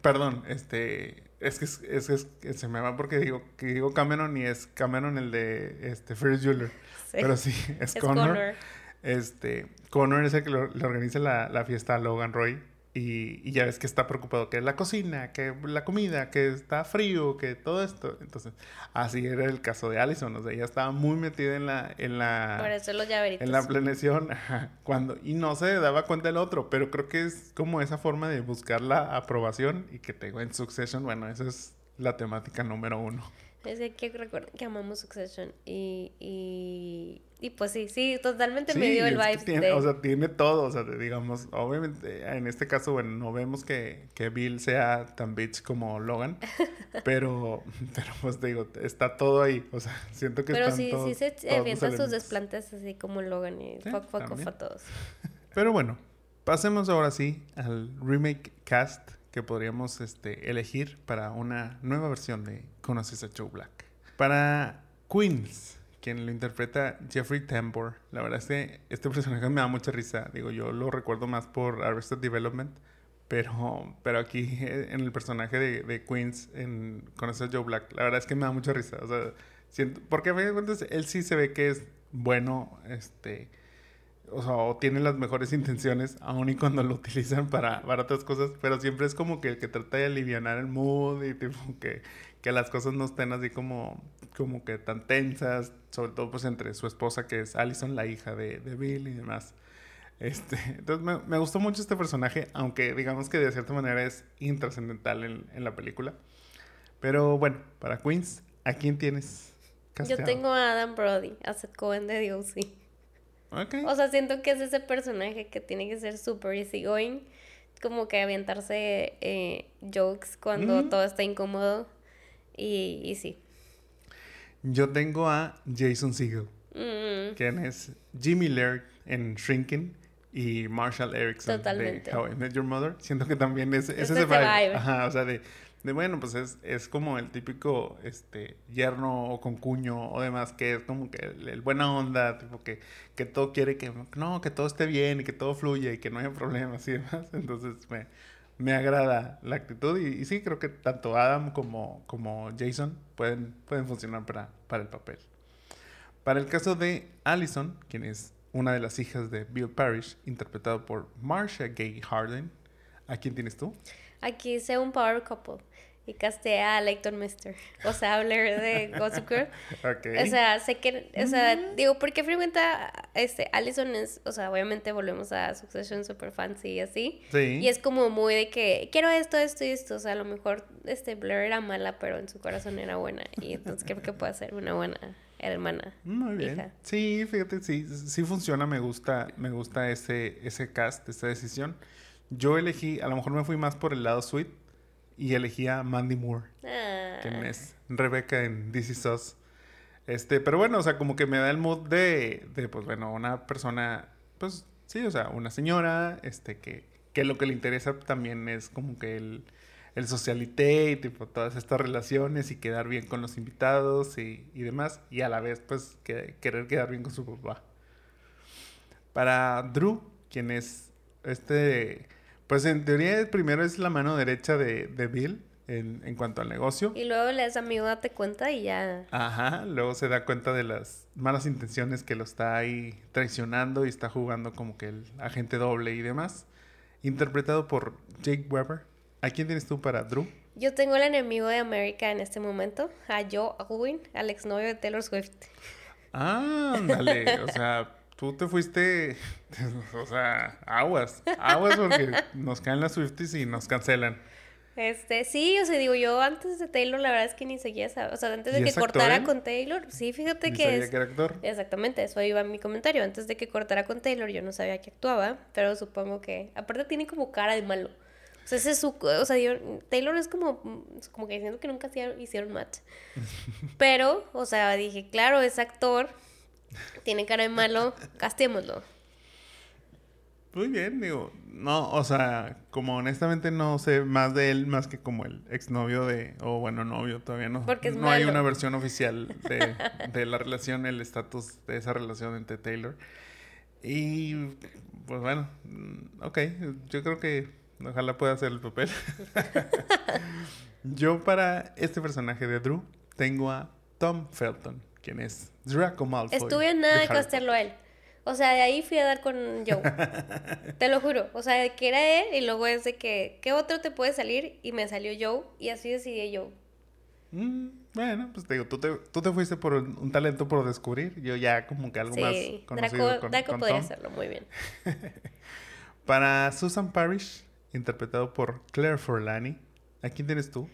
Perdón, este. Es que, es, que se me va porque digo que digo Cameron y es Cameron el de este Ferris Bueller. Pero sí, es, Connor. Este, Connor es el que le organiza la, la, fiesta a Logan Roy. Y, y, ya ves que está preocupado que la cocina, que la comida, que está frío, que todo esto. Entonces, así era el caso de Allison. O sea, ella estaba muy metida en la... En la Por eso los llaveritos. En la planeación. Cuando, y no se daba cuenta el otro. Pero creo que es como esa forma de buscar la aprobación. Y que tengo en Succession, bueno, esa es la temática número uno. Es que, que recuerden que amamos Succession y, y, y, pues sí, sí, totalmente me dio el vibe. O sea, tiene todo, o sea, digamos, obviamente en este caso, bueno, no vemos que, que Bill sea tan bitch como Logan, pero, pero pues digo, está todo ahí, o sea, siento que Pero sí, sí se avientan sus desplantes así como Logan y fuck, fuck off a todos. Pero bueno, pasemos ahora sí al remake cast que podríamos este, elegir para una nueva versión de Conoces a Joe Black. Para Queens, quien lo interpreta Jeffrey Tambor, la verdad es que este personaje me da mucha risa. Digo, yo lo recuerdo más por Arrested Development, Pero, pero aquí eh, en el personaje de, de Queens, en, con ese Joe Black, la verdad es que me da mucha risa. O sea, siento, porque a fin de cuentas él sí se ve que es bueno, este, o sea, o tiene las mejores intenciones, aun y cuando lo utilizan para, para otras cosas, pero siempre es como que el que trata de aliviar el mood y tipo que, que las cosas no estén así como, como que tan tensas, sobre todo pues entre su esposa que es Allison, la hija de, de Bill y demás. Este, entonces me, me, gustó mucho este personaje, aunque digamos que de cierta manera es intrascendental en, en, la película. Pero bueno, para Queens, ¿a quién tienes? Casteado? Yo tengo a Adam Brody, a Seth Cohen de DOC. Okay. O sea, siento que es ese personaje que tiene que ser super easygoing, como que aventarse eh, jokes cuando mm. todo está incómodo. Y, y, sí. Yo tengo a Jason Segel, mm. quien es Jimmy Laird en Shrinking y Marshall Erickson Totalmente. de How I Met Your Mother. Siento que también es, es, es ese vibe. Ajá, o sea, de, de bueno, pues es, es, como el típico este yerno o concuño o demás, que es como que el, buena onda, tipo que, que todo quiere que no, que todo esté bien y que todo fluya y que no haya problemas y demás. Entonces me, me agrada la actitud y, sí, creo que tanto Adam como, como Jason pueden, pueden funcionar para, para el papel. Para el caso de Allison, quien es una de las hijas de Bill Parrish, interpretado por Marcia Gay Harden. ¿A quién tienes tú? Aquí hice un power couple y casté a Leighton Mister, o sea, hablar de Gossip Girl. O sea, sé que, o sea, digo, porque frecuenta, este, Allison es, o sea, obviamente volvemos a Succession super fancy y así. Sí. Y es como muy de que quiero esto, esto y esto, o sea, a lo mejor, este, Blair era mala, pero en su corazón era buena y entonces creo que puede ser una buena hermana. Muy bien. Hija. Sí, fíjate, sí, sí funciona, me gusta, me gusta ese, ese cast, esa decisión. Yo elegí, a lo mejor me fui más por el lado sweet y elegí a Mandy Moore, ah. quien es Rebecca en This Is Us. Este, pero bueno, o sea, como que me da el mood de, de, pues bueno, una persona, pues sí, o sea, una señora, este, que, que lo que le interesa también es como que el, el socialité y tipo todas estas relaciones y quedar bien con los invitados y, y demás. Y a la vez, pues, que, querer quedar bien con su papá. Para Drew, quien es este, pues en teoría primero es la mano derecha de, de Bill en, en, cuanto al negocio. Y luego le das amigo, date cuenta y ya. Ajá, luego se da cuenta de las malas intenciones que lo está ahí traicionando y está jugando como que el agente doble y demás. Interpretado por Jake Weber, ¿A quién tienes tú para Drew? Yo tengo el enemigo de América en este momento, a Joe Alwyn, al exnovio de Taylor Swift. Ah, dale, o sea, tú te fuiste, o sea, aguas, aguas porque nos caen las Swifties y nos cancelan. Este, sí, o sea, digo, yo antes de Taylor, la verdad es que ni seguía o sea, antes de que cortara actor, con Taylor, sí, fíjate ¿Ni que sabía es... que era actor? Exactamente, eso iba mi comentario, antes de que cortara con Taylor, yo no sabía que actuaba, pero supongo que, aparte tiene como cara de malo. O sea, ese es su, o sea, yo, Taylor es como, como que diciendo que nunca hicieron match. Pero, o sea, dije, claro, es actor, tiene cara de malo, castémoslo. Muy bien, digo, no, o sea, como honestamente no sé más de él más que como el exnovio de, o bueno, novio, todavía no. Porque es no malo. hay una versión oficial de, de la relación, el estatus de esa relación entre Taylor. Y, pues bueno, ok, yo creo que Ojalá pueda hacer el papel. Yo para este personaje de Drew tengo a Tom Felton, quien es Draco Malfoy. Estuve a nada de castarlo a él. O sea, de ahí fui a dar con Joe. te lo juro. O sea, que era él y luego es de que, ¿qué otro te puede salir? Y me salió Joe y así decidí Joe. Mm, bueno, pues te digo, tú te, tú te fuiste por un, un, talento por descubrir. Yo ya como que algo sí, más conocido Draco, con, Draco con podría Tom. hacerlo muy bien. Para Susan Parrish, interpretado por Claire Forlani. ¿A quién tienes tú?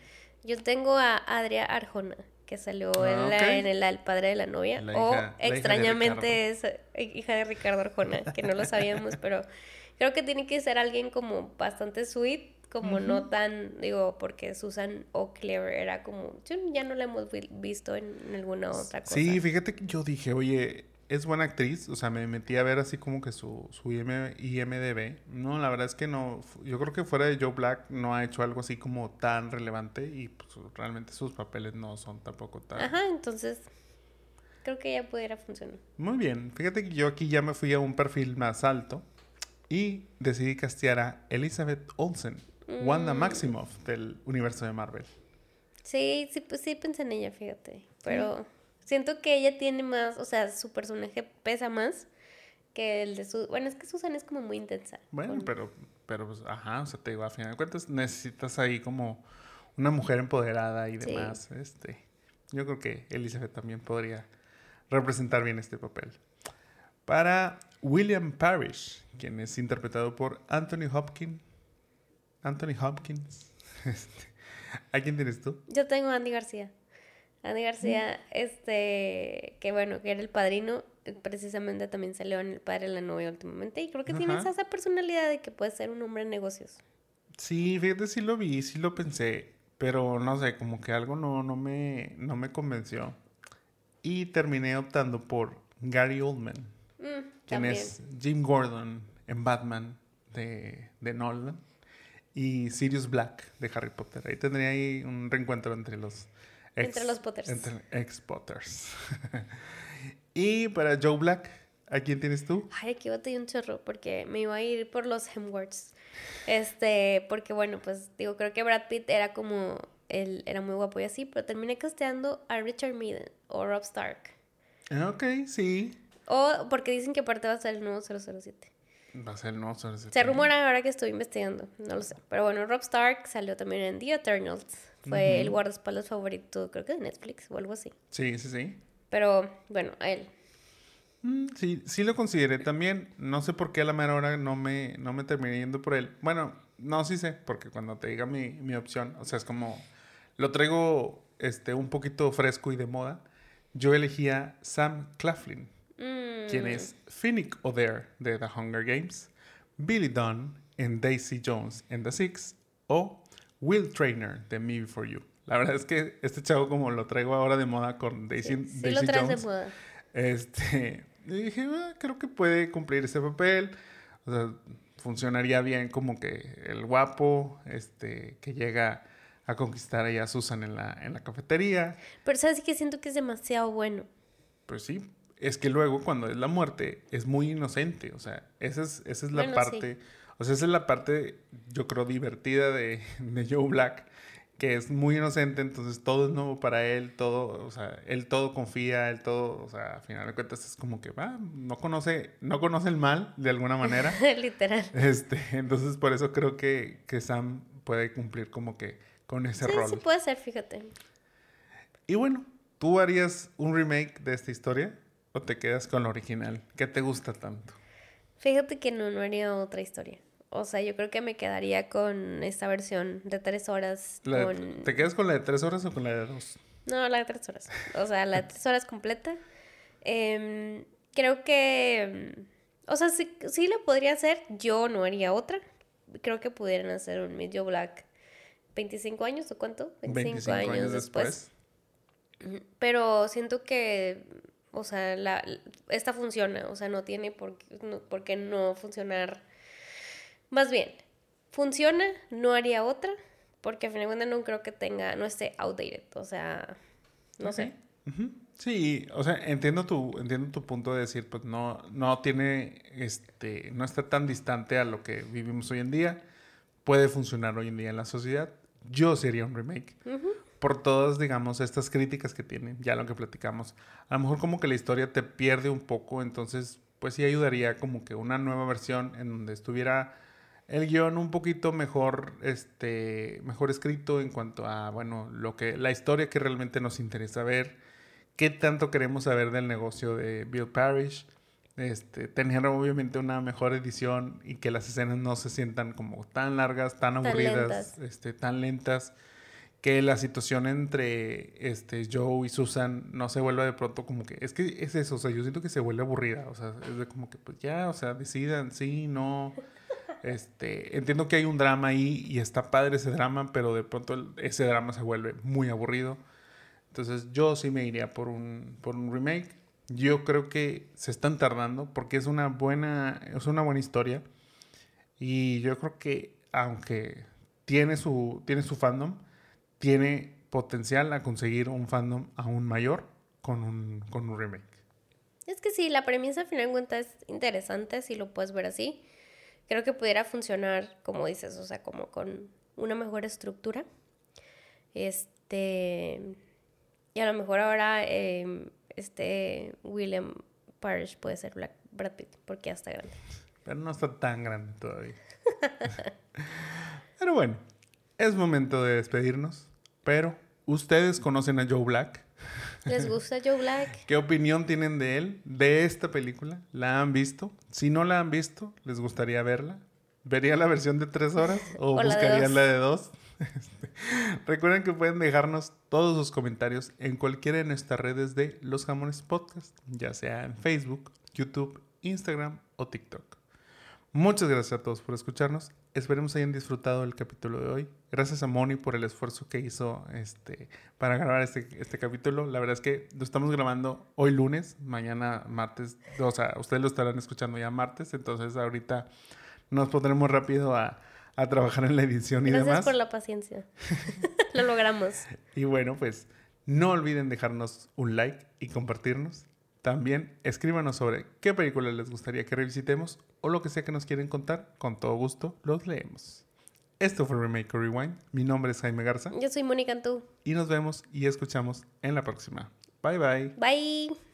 Yo tengo a Adria Arjona, que salió Ah, en, la- en el padre de la novia. La o hija- hija extrañamente es hija de Ricardo Arjona, que no lo sabíamos, pero creo que tiene que ser alguien como bastante sweet, como no tan, digo, porque Susan o Claire era como, ya no la hemos vi- visto en alguna otra cosa. Sí, fíjate que yo dije, oye, es buena actriz. O sea, me metí a ver así como que su, su IM IMDB. No, la verdad es que no. Yo creo que fuera de Joe Black no ha hecho algo así como tan relevante y pues, realmente sus papeles no son tampoco tan... Ajá, entonces creo que ya pudiera funcionar. Muy bien. Fíjate que yo aquí ya me fui a un perfil más alto. Y decidí castear a Elizabeth Olsen, Wanda Mm. Maximoff del universo de Marvel. Sí, sí, pues sí pensé en ella, fíjate. Pero siento que ella tiene más, o sea, su personaje pesa más que el de su... Bueno, es que Susan es como muy intensa. Bueno, con- pero, pero pues, ajá, o sea, te digo, a final de cuentas necesitas ahí como una mujer empoderada y Sí. demás. Este, yo creo que Elizabeth también podría representar bien este papel. Para William Parrish, quien es interpretado por Anthony Hopkins. Anthony Hopkins. Este, ¿A quién tienes tú? Yo tengo a Andy García. Andy García, este, que bueno, que era el padrino, precisamente también salió en El Padre de la Novia últimamente, y creo que tiene Ajá. esa personalidad de que puede ser un hombre de negocios. Sí, fíjate, sí lo vi, sí lo pensé, pero no sé, como que algo no, no, me, no me convenció. Y terminé optando por Gary Oldman, Mm, quien también. es Jim Gordon en Batman de, de Nolan y Sirius Black de Harry Potter. Ahí tendría ahí un reencuentro entre los Entre los Potters. Entre ex Potters. y para Joe Black, ¿a quién tienes tú? Ay, aquí batallé un chorro porque me iba a ir por los Hemsworths. Este, porque bueno, pues digo, creo que Brad Pitt era como, él era muy guapo y así, pero terminé casteando a Richard Madden o Rob Stark. Ah, Ok, sí. O porque dicen que aparte va a ser el nuevo 007. Va a ser el nuevo sobre ese Se tema. rumora ahora que estoy investigando, no lo sé. Pero bueno, Rob Stark salió también en The Eternals. Fue el guardaespaldas favorito, creo que de Netflix o algo así. Sí, sí, sí. Pero bueno, a él. Mm, sí, sí lo consideré también. No sé por qué a la mera hora no me, no me terminé yendo por él. Bueno, no, sí sé, porque cuando te diga mi, mi opción, o sea, es como, lo traigo este, un poquito fresco y de moda. Yo elegía Sam Claflin, Mm, quien es Finnick O'Dare de The Hunger Games, Billy Dunn en Daisy Jones and the Six, o Will Trainer de Me Before You. La verdad es que este chavo como lo traigo ahora de moda con Daisy, Sí, sí Daisy lo traes Jones. de moda. Este, dije, "Ah, creo que puede cumplir ese papel. O sea, funcionaría bien como que el guapo, este, que llega a conquistar ahí a Susan en la, en la cafetería. Pero sabes que siento que es demasiado bueno. Pues sí, es que luego cuando es la muerte es muy inocente. O sea, esa es, esa es la Bueno, parte, o sea, esa es la parte, yo creo, divertida de, de Joe Black, que es muy inocente, entonces todo es nuevo para él, todo, o sea, él todo confía, él todo, o sea, a final de cuentas es como que, va, no conoce, no conoce el mal de alguna manera. Literal. Este, entonces por eso creo que, que Sam puede cumplir como que con ese Sí, rol. sí puede ser, fíjate. Y bueno, ¿tú harías un remake de esta historia o te quedas con la original? ¿Qué te gusta tanto? Fíjate que no, no haría otra historia. O sea, yo creo que me quedaría con esta versión de tres horas. De- con... ¿Te quedas con la de tres horas o con la de dos? No, la de tres horas. O sea, la de tres horas completa. Em, creo que... em, O sea, sí, sí la podría hacer. Yo no haría otra. Creo que pudieran hacer un Joe Black 25 años o cuánto? 25 años después. Pero siento que, o sea, la, esta funciona, o sea, no tiene por, no, por qué no funcionar. Más bien, funciona, no haría otra, porque a fin de cuentas no creo que tenga, no esté outdated, o sea, no sé. Sí, o sea, entiendo tu, entiendo tu punto de decir, pues no, no tiene, este, no está tan distante a lo que vivimos hoy en día. Puede funcionar hoy en día en la sociedad. Yo sería un remake. Por todas, digamos, estas críticas que tiene, ya lo que platicamos. A lo mejor como que la historia te pierde un poco, entonces, pues sí ayudaría como que una nueva versión en donde estuviera el guion un poquito mejor, este, mejor escrito en cuanto a, bueno, lo que, la historia que realmente nos interesa ver, qué tanto queremos saber del negocio de Bill Parrish, este, tener obviamente una mejor edición y que las escenas no se sientan como tan largas, tan Tan aburridas, lentas. este, tan lentas, que la situación entre este, Joe y Susan no se vuelva de pronto como que, es que es eso, o sea, yo siento que se vuelve aburrida, o sea, es de como que, pues ya, o sea, decidan, sí, no. Este, entiendo que hay un drama ahí y está padre ese drama, pero de pronto el- ese drama se vuelve muy aburrido. Entonces yo sí me iría por un, por un remake. Yo creo que se están tardando porque es una buena, es una buena historia. Y yo creo que aunque tiene su, tiene su fandom, tiene potencial a conseguir un fandom aún mayor con un, con un remake. Es que sí, la premisa al final de cuentas es interesante si lo puedes ver así. Creo que pudiera funcionar, como dices, o sea, como con una mejor estructura. Este. Y a lo mejor ahora em, este William Parrish puede ser Black, Brad Pitt, porque ya está grande. Pero no está tan grande todavía. Pero bueno, es momento de despedirnos. Pero, ¿ustedes conocen a Joe Black? ¿Les gusta Joe Black? ¿Qué opinión tienen de él, de esta película? ¿La han visto? Si no la han visto, ¿les gustaría verla? ¿Vería la versión de tres horas o, O la de buscarían dos. la de dos? Recuerden que pueden dejarnos todos sus comentarios en cualquiera de nuestras redes de Los Jamones Podcast, ya sea en Facebook, YouTube, Instagram o TikTok. Muchas gracias a todos por escucharnos. Esperemos hayan disfrutado el capítulo de hoy. Gracias a Moni por el esfuerzo que hizo este, para grabar este, este capítulo. La verdad es que lo estamos grabando hoy lunes, mañana martes. O sea, ustedes lo estarán escuchando ya martes. Entonces ahorita nos pondremos rápido a, a trabajar en la edición y Gracias demás. por la paciencia. Lo logramos. Y bueno, pues no olviden dejarnos un like y compartirnos. También escríbanos sobre qué películas les gustaría que revisitemos o lo que sea que nos quieren contar. Con todo gusto los leemos. Esto fue Remake Rewind. Mi nombre es Jaime Garza Yo soy Mónica Antú. y nos vemos y escuchamos en la próxima. Bye bye. Bye.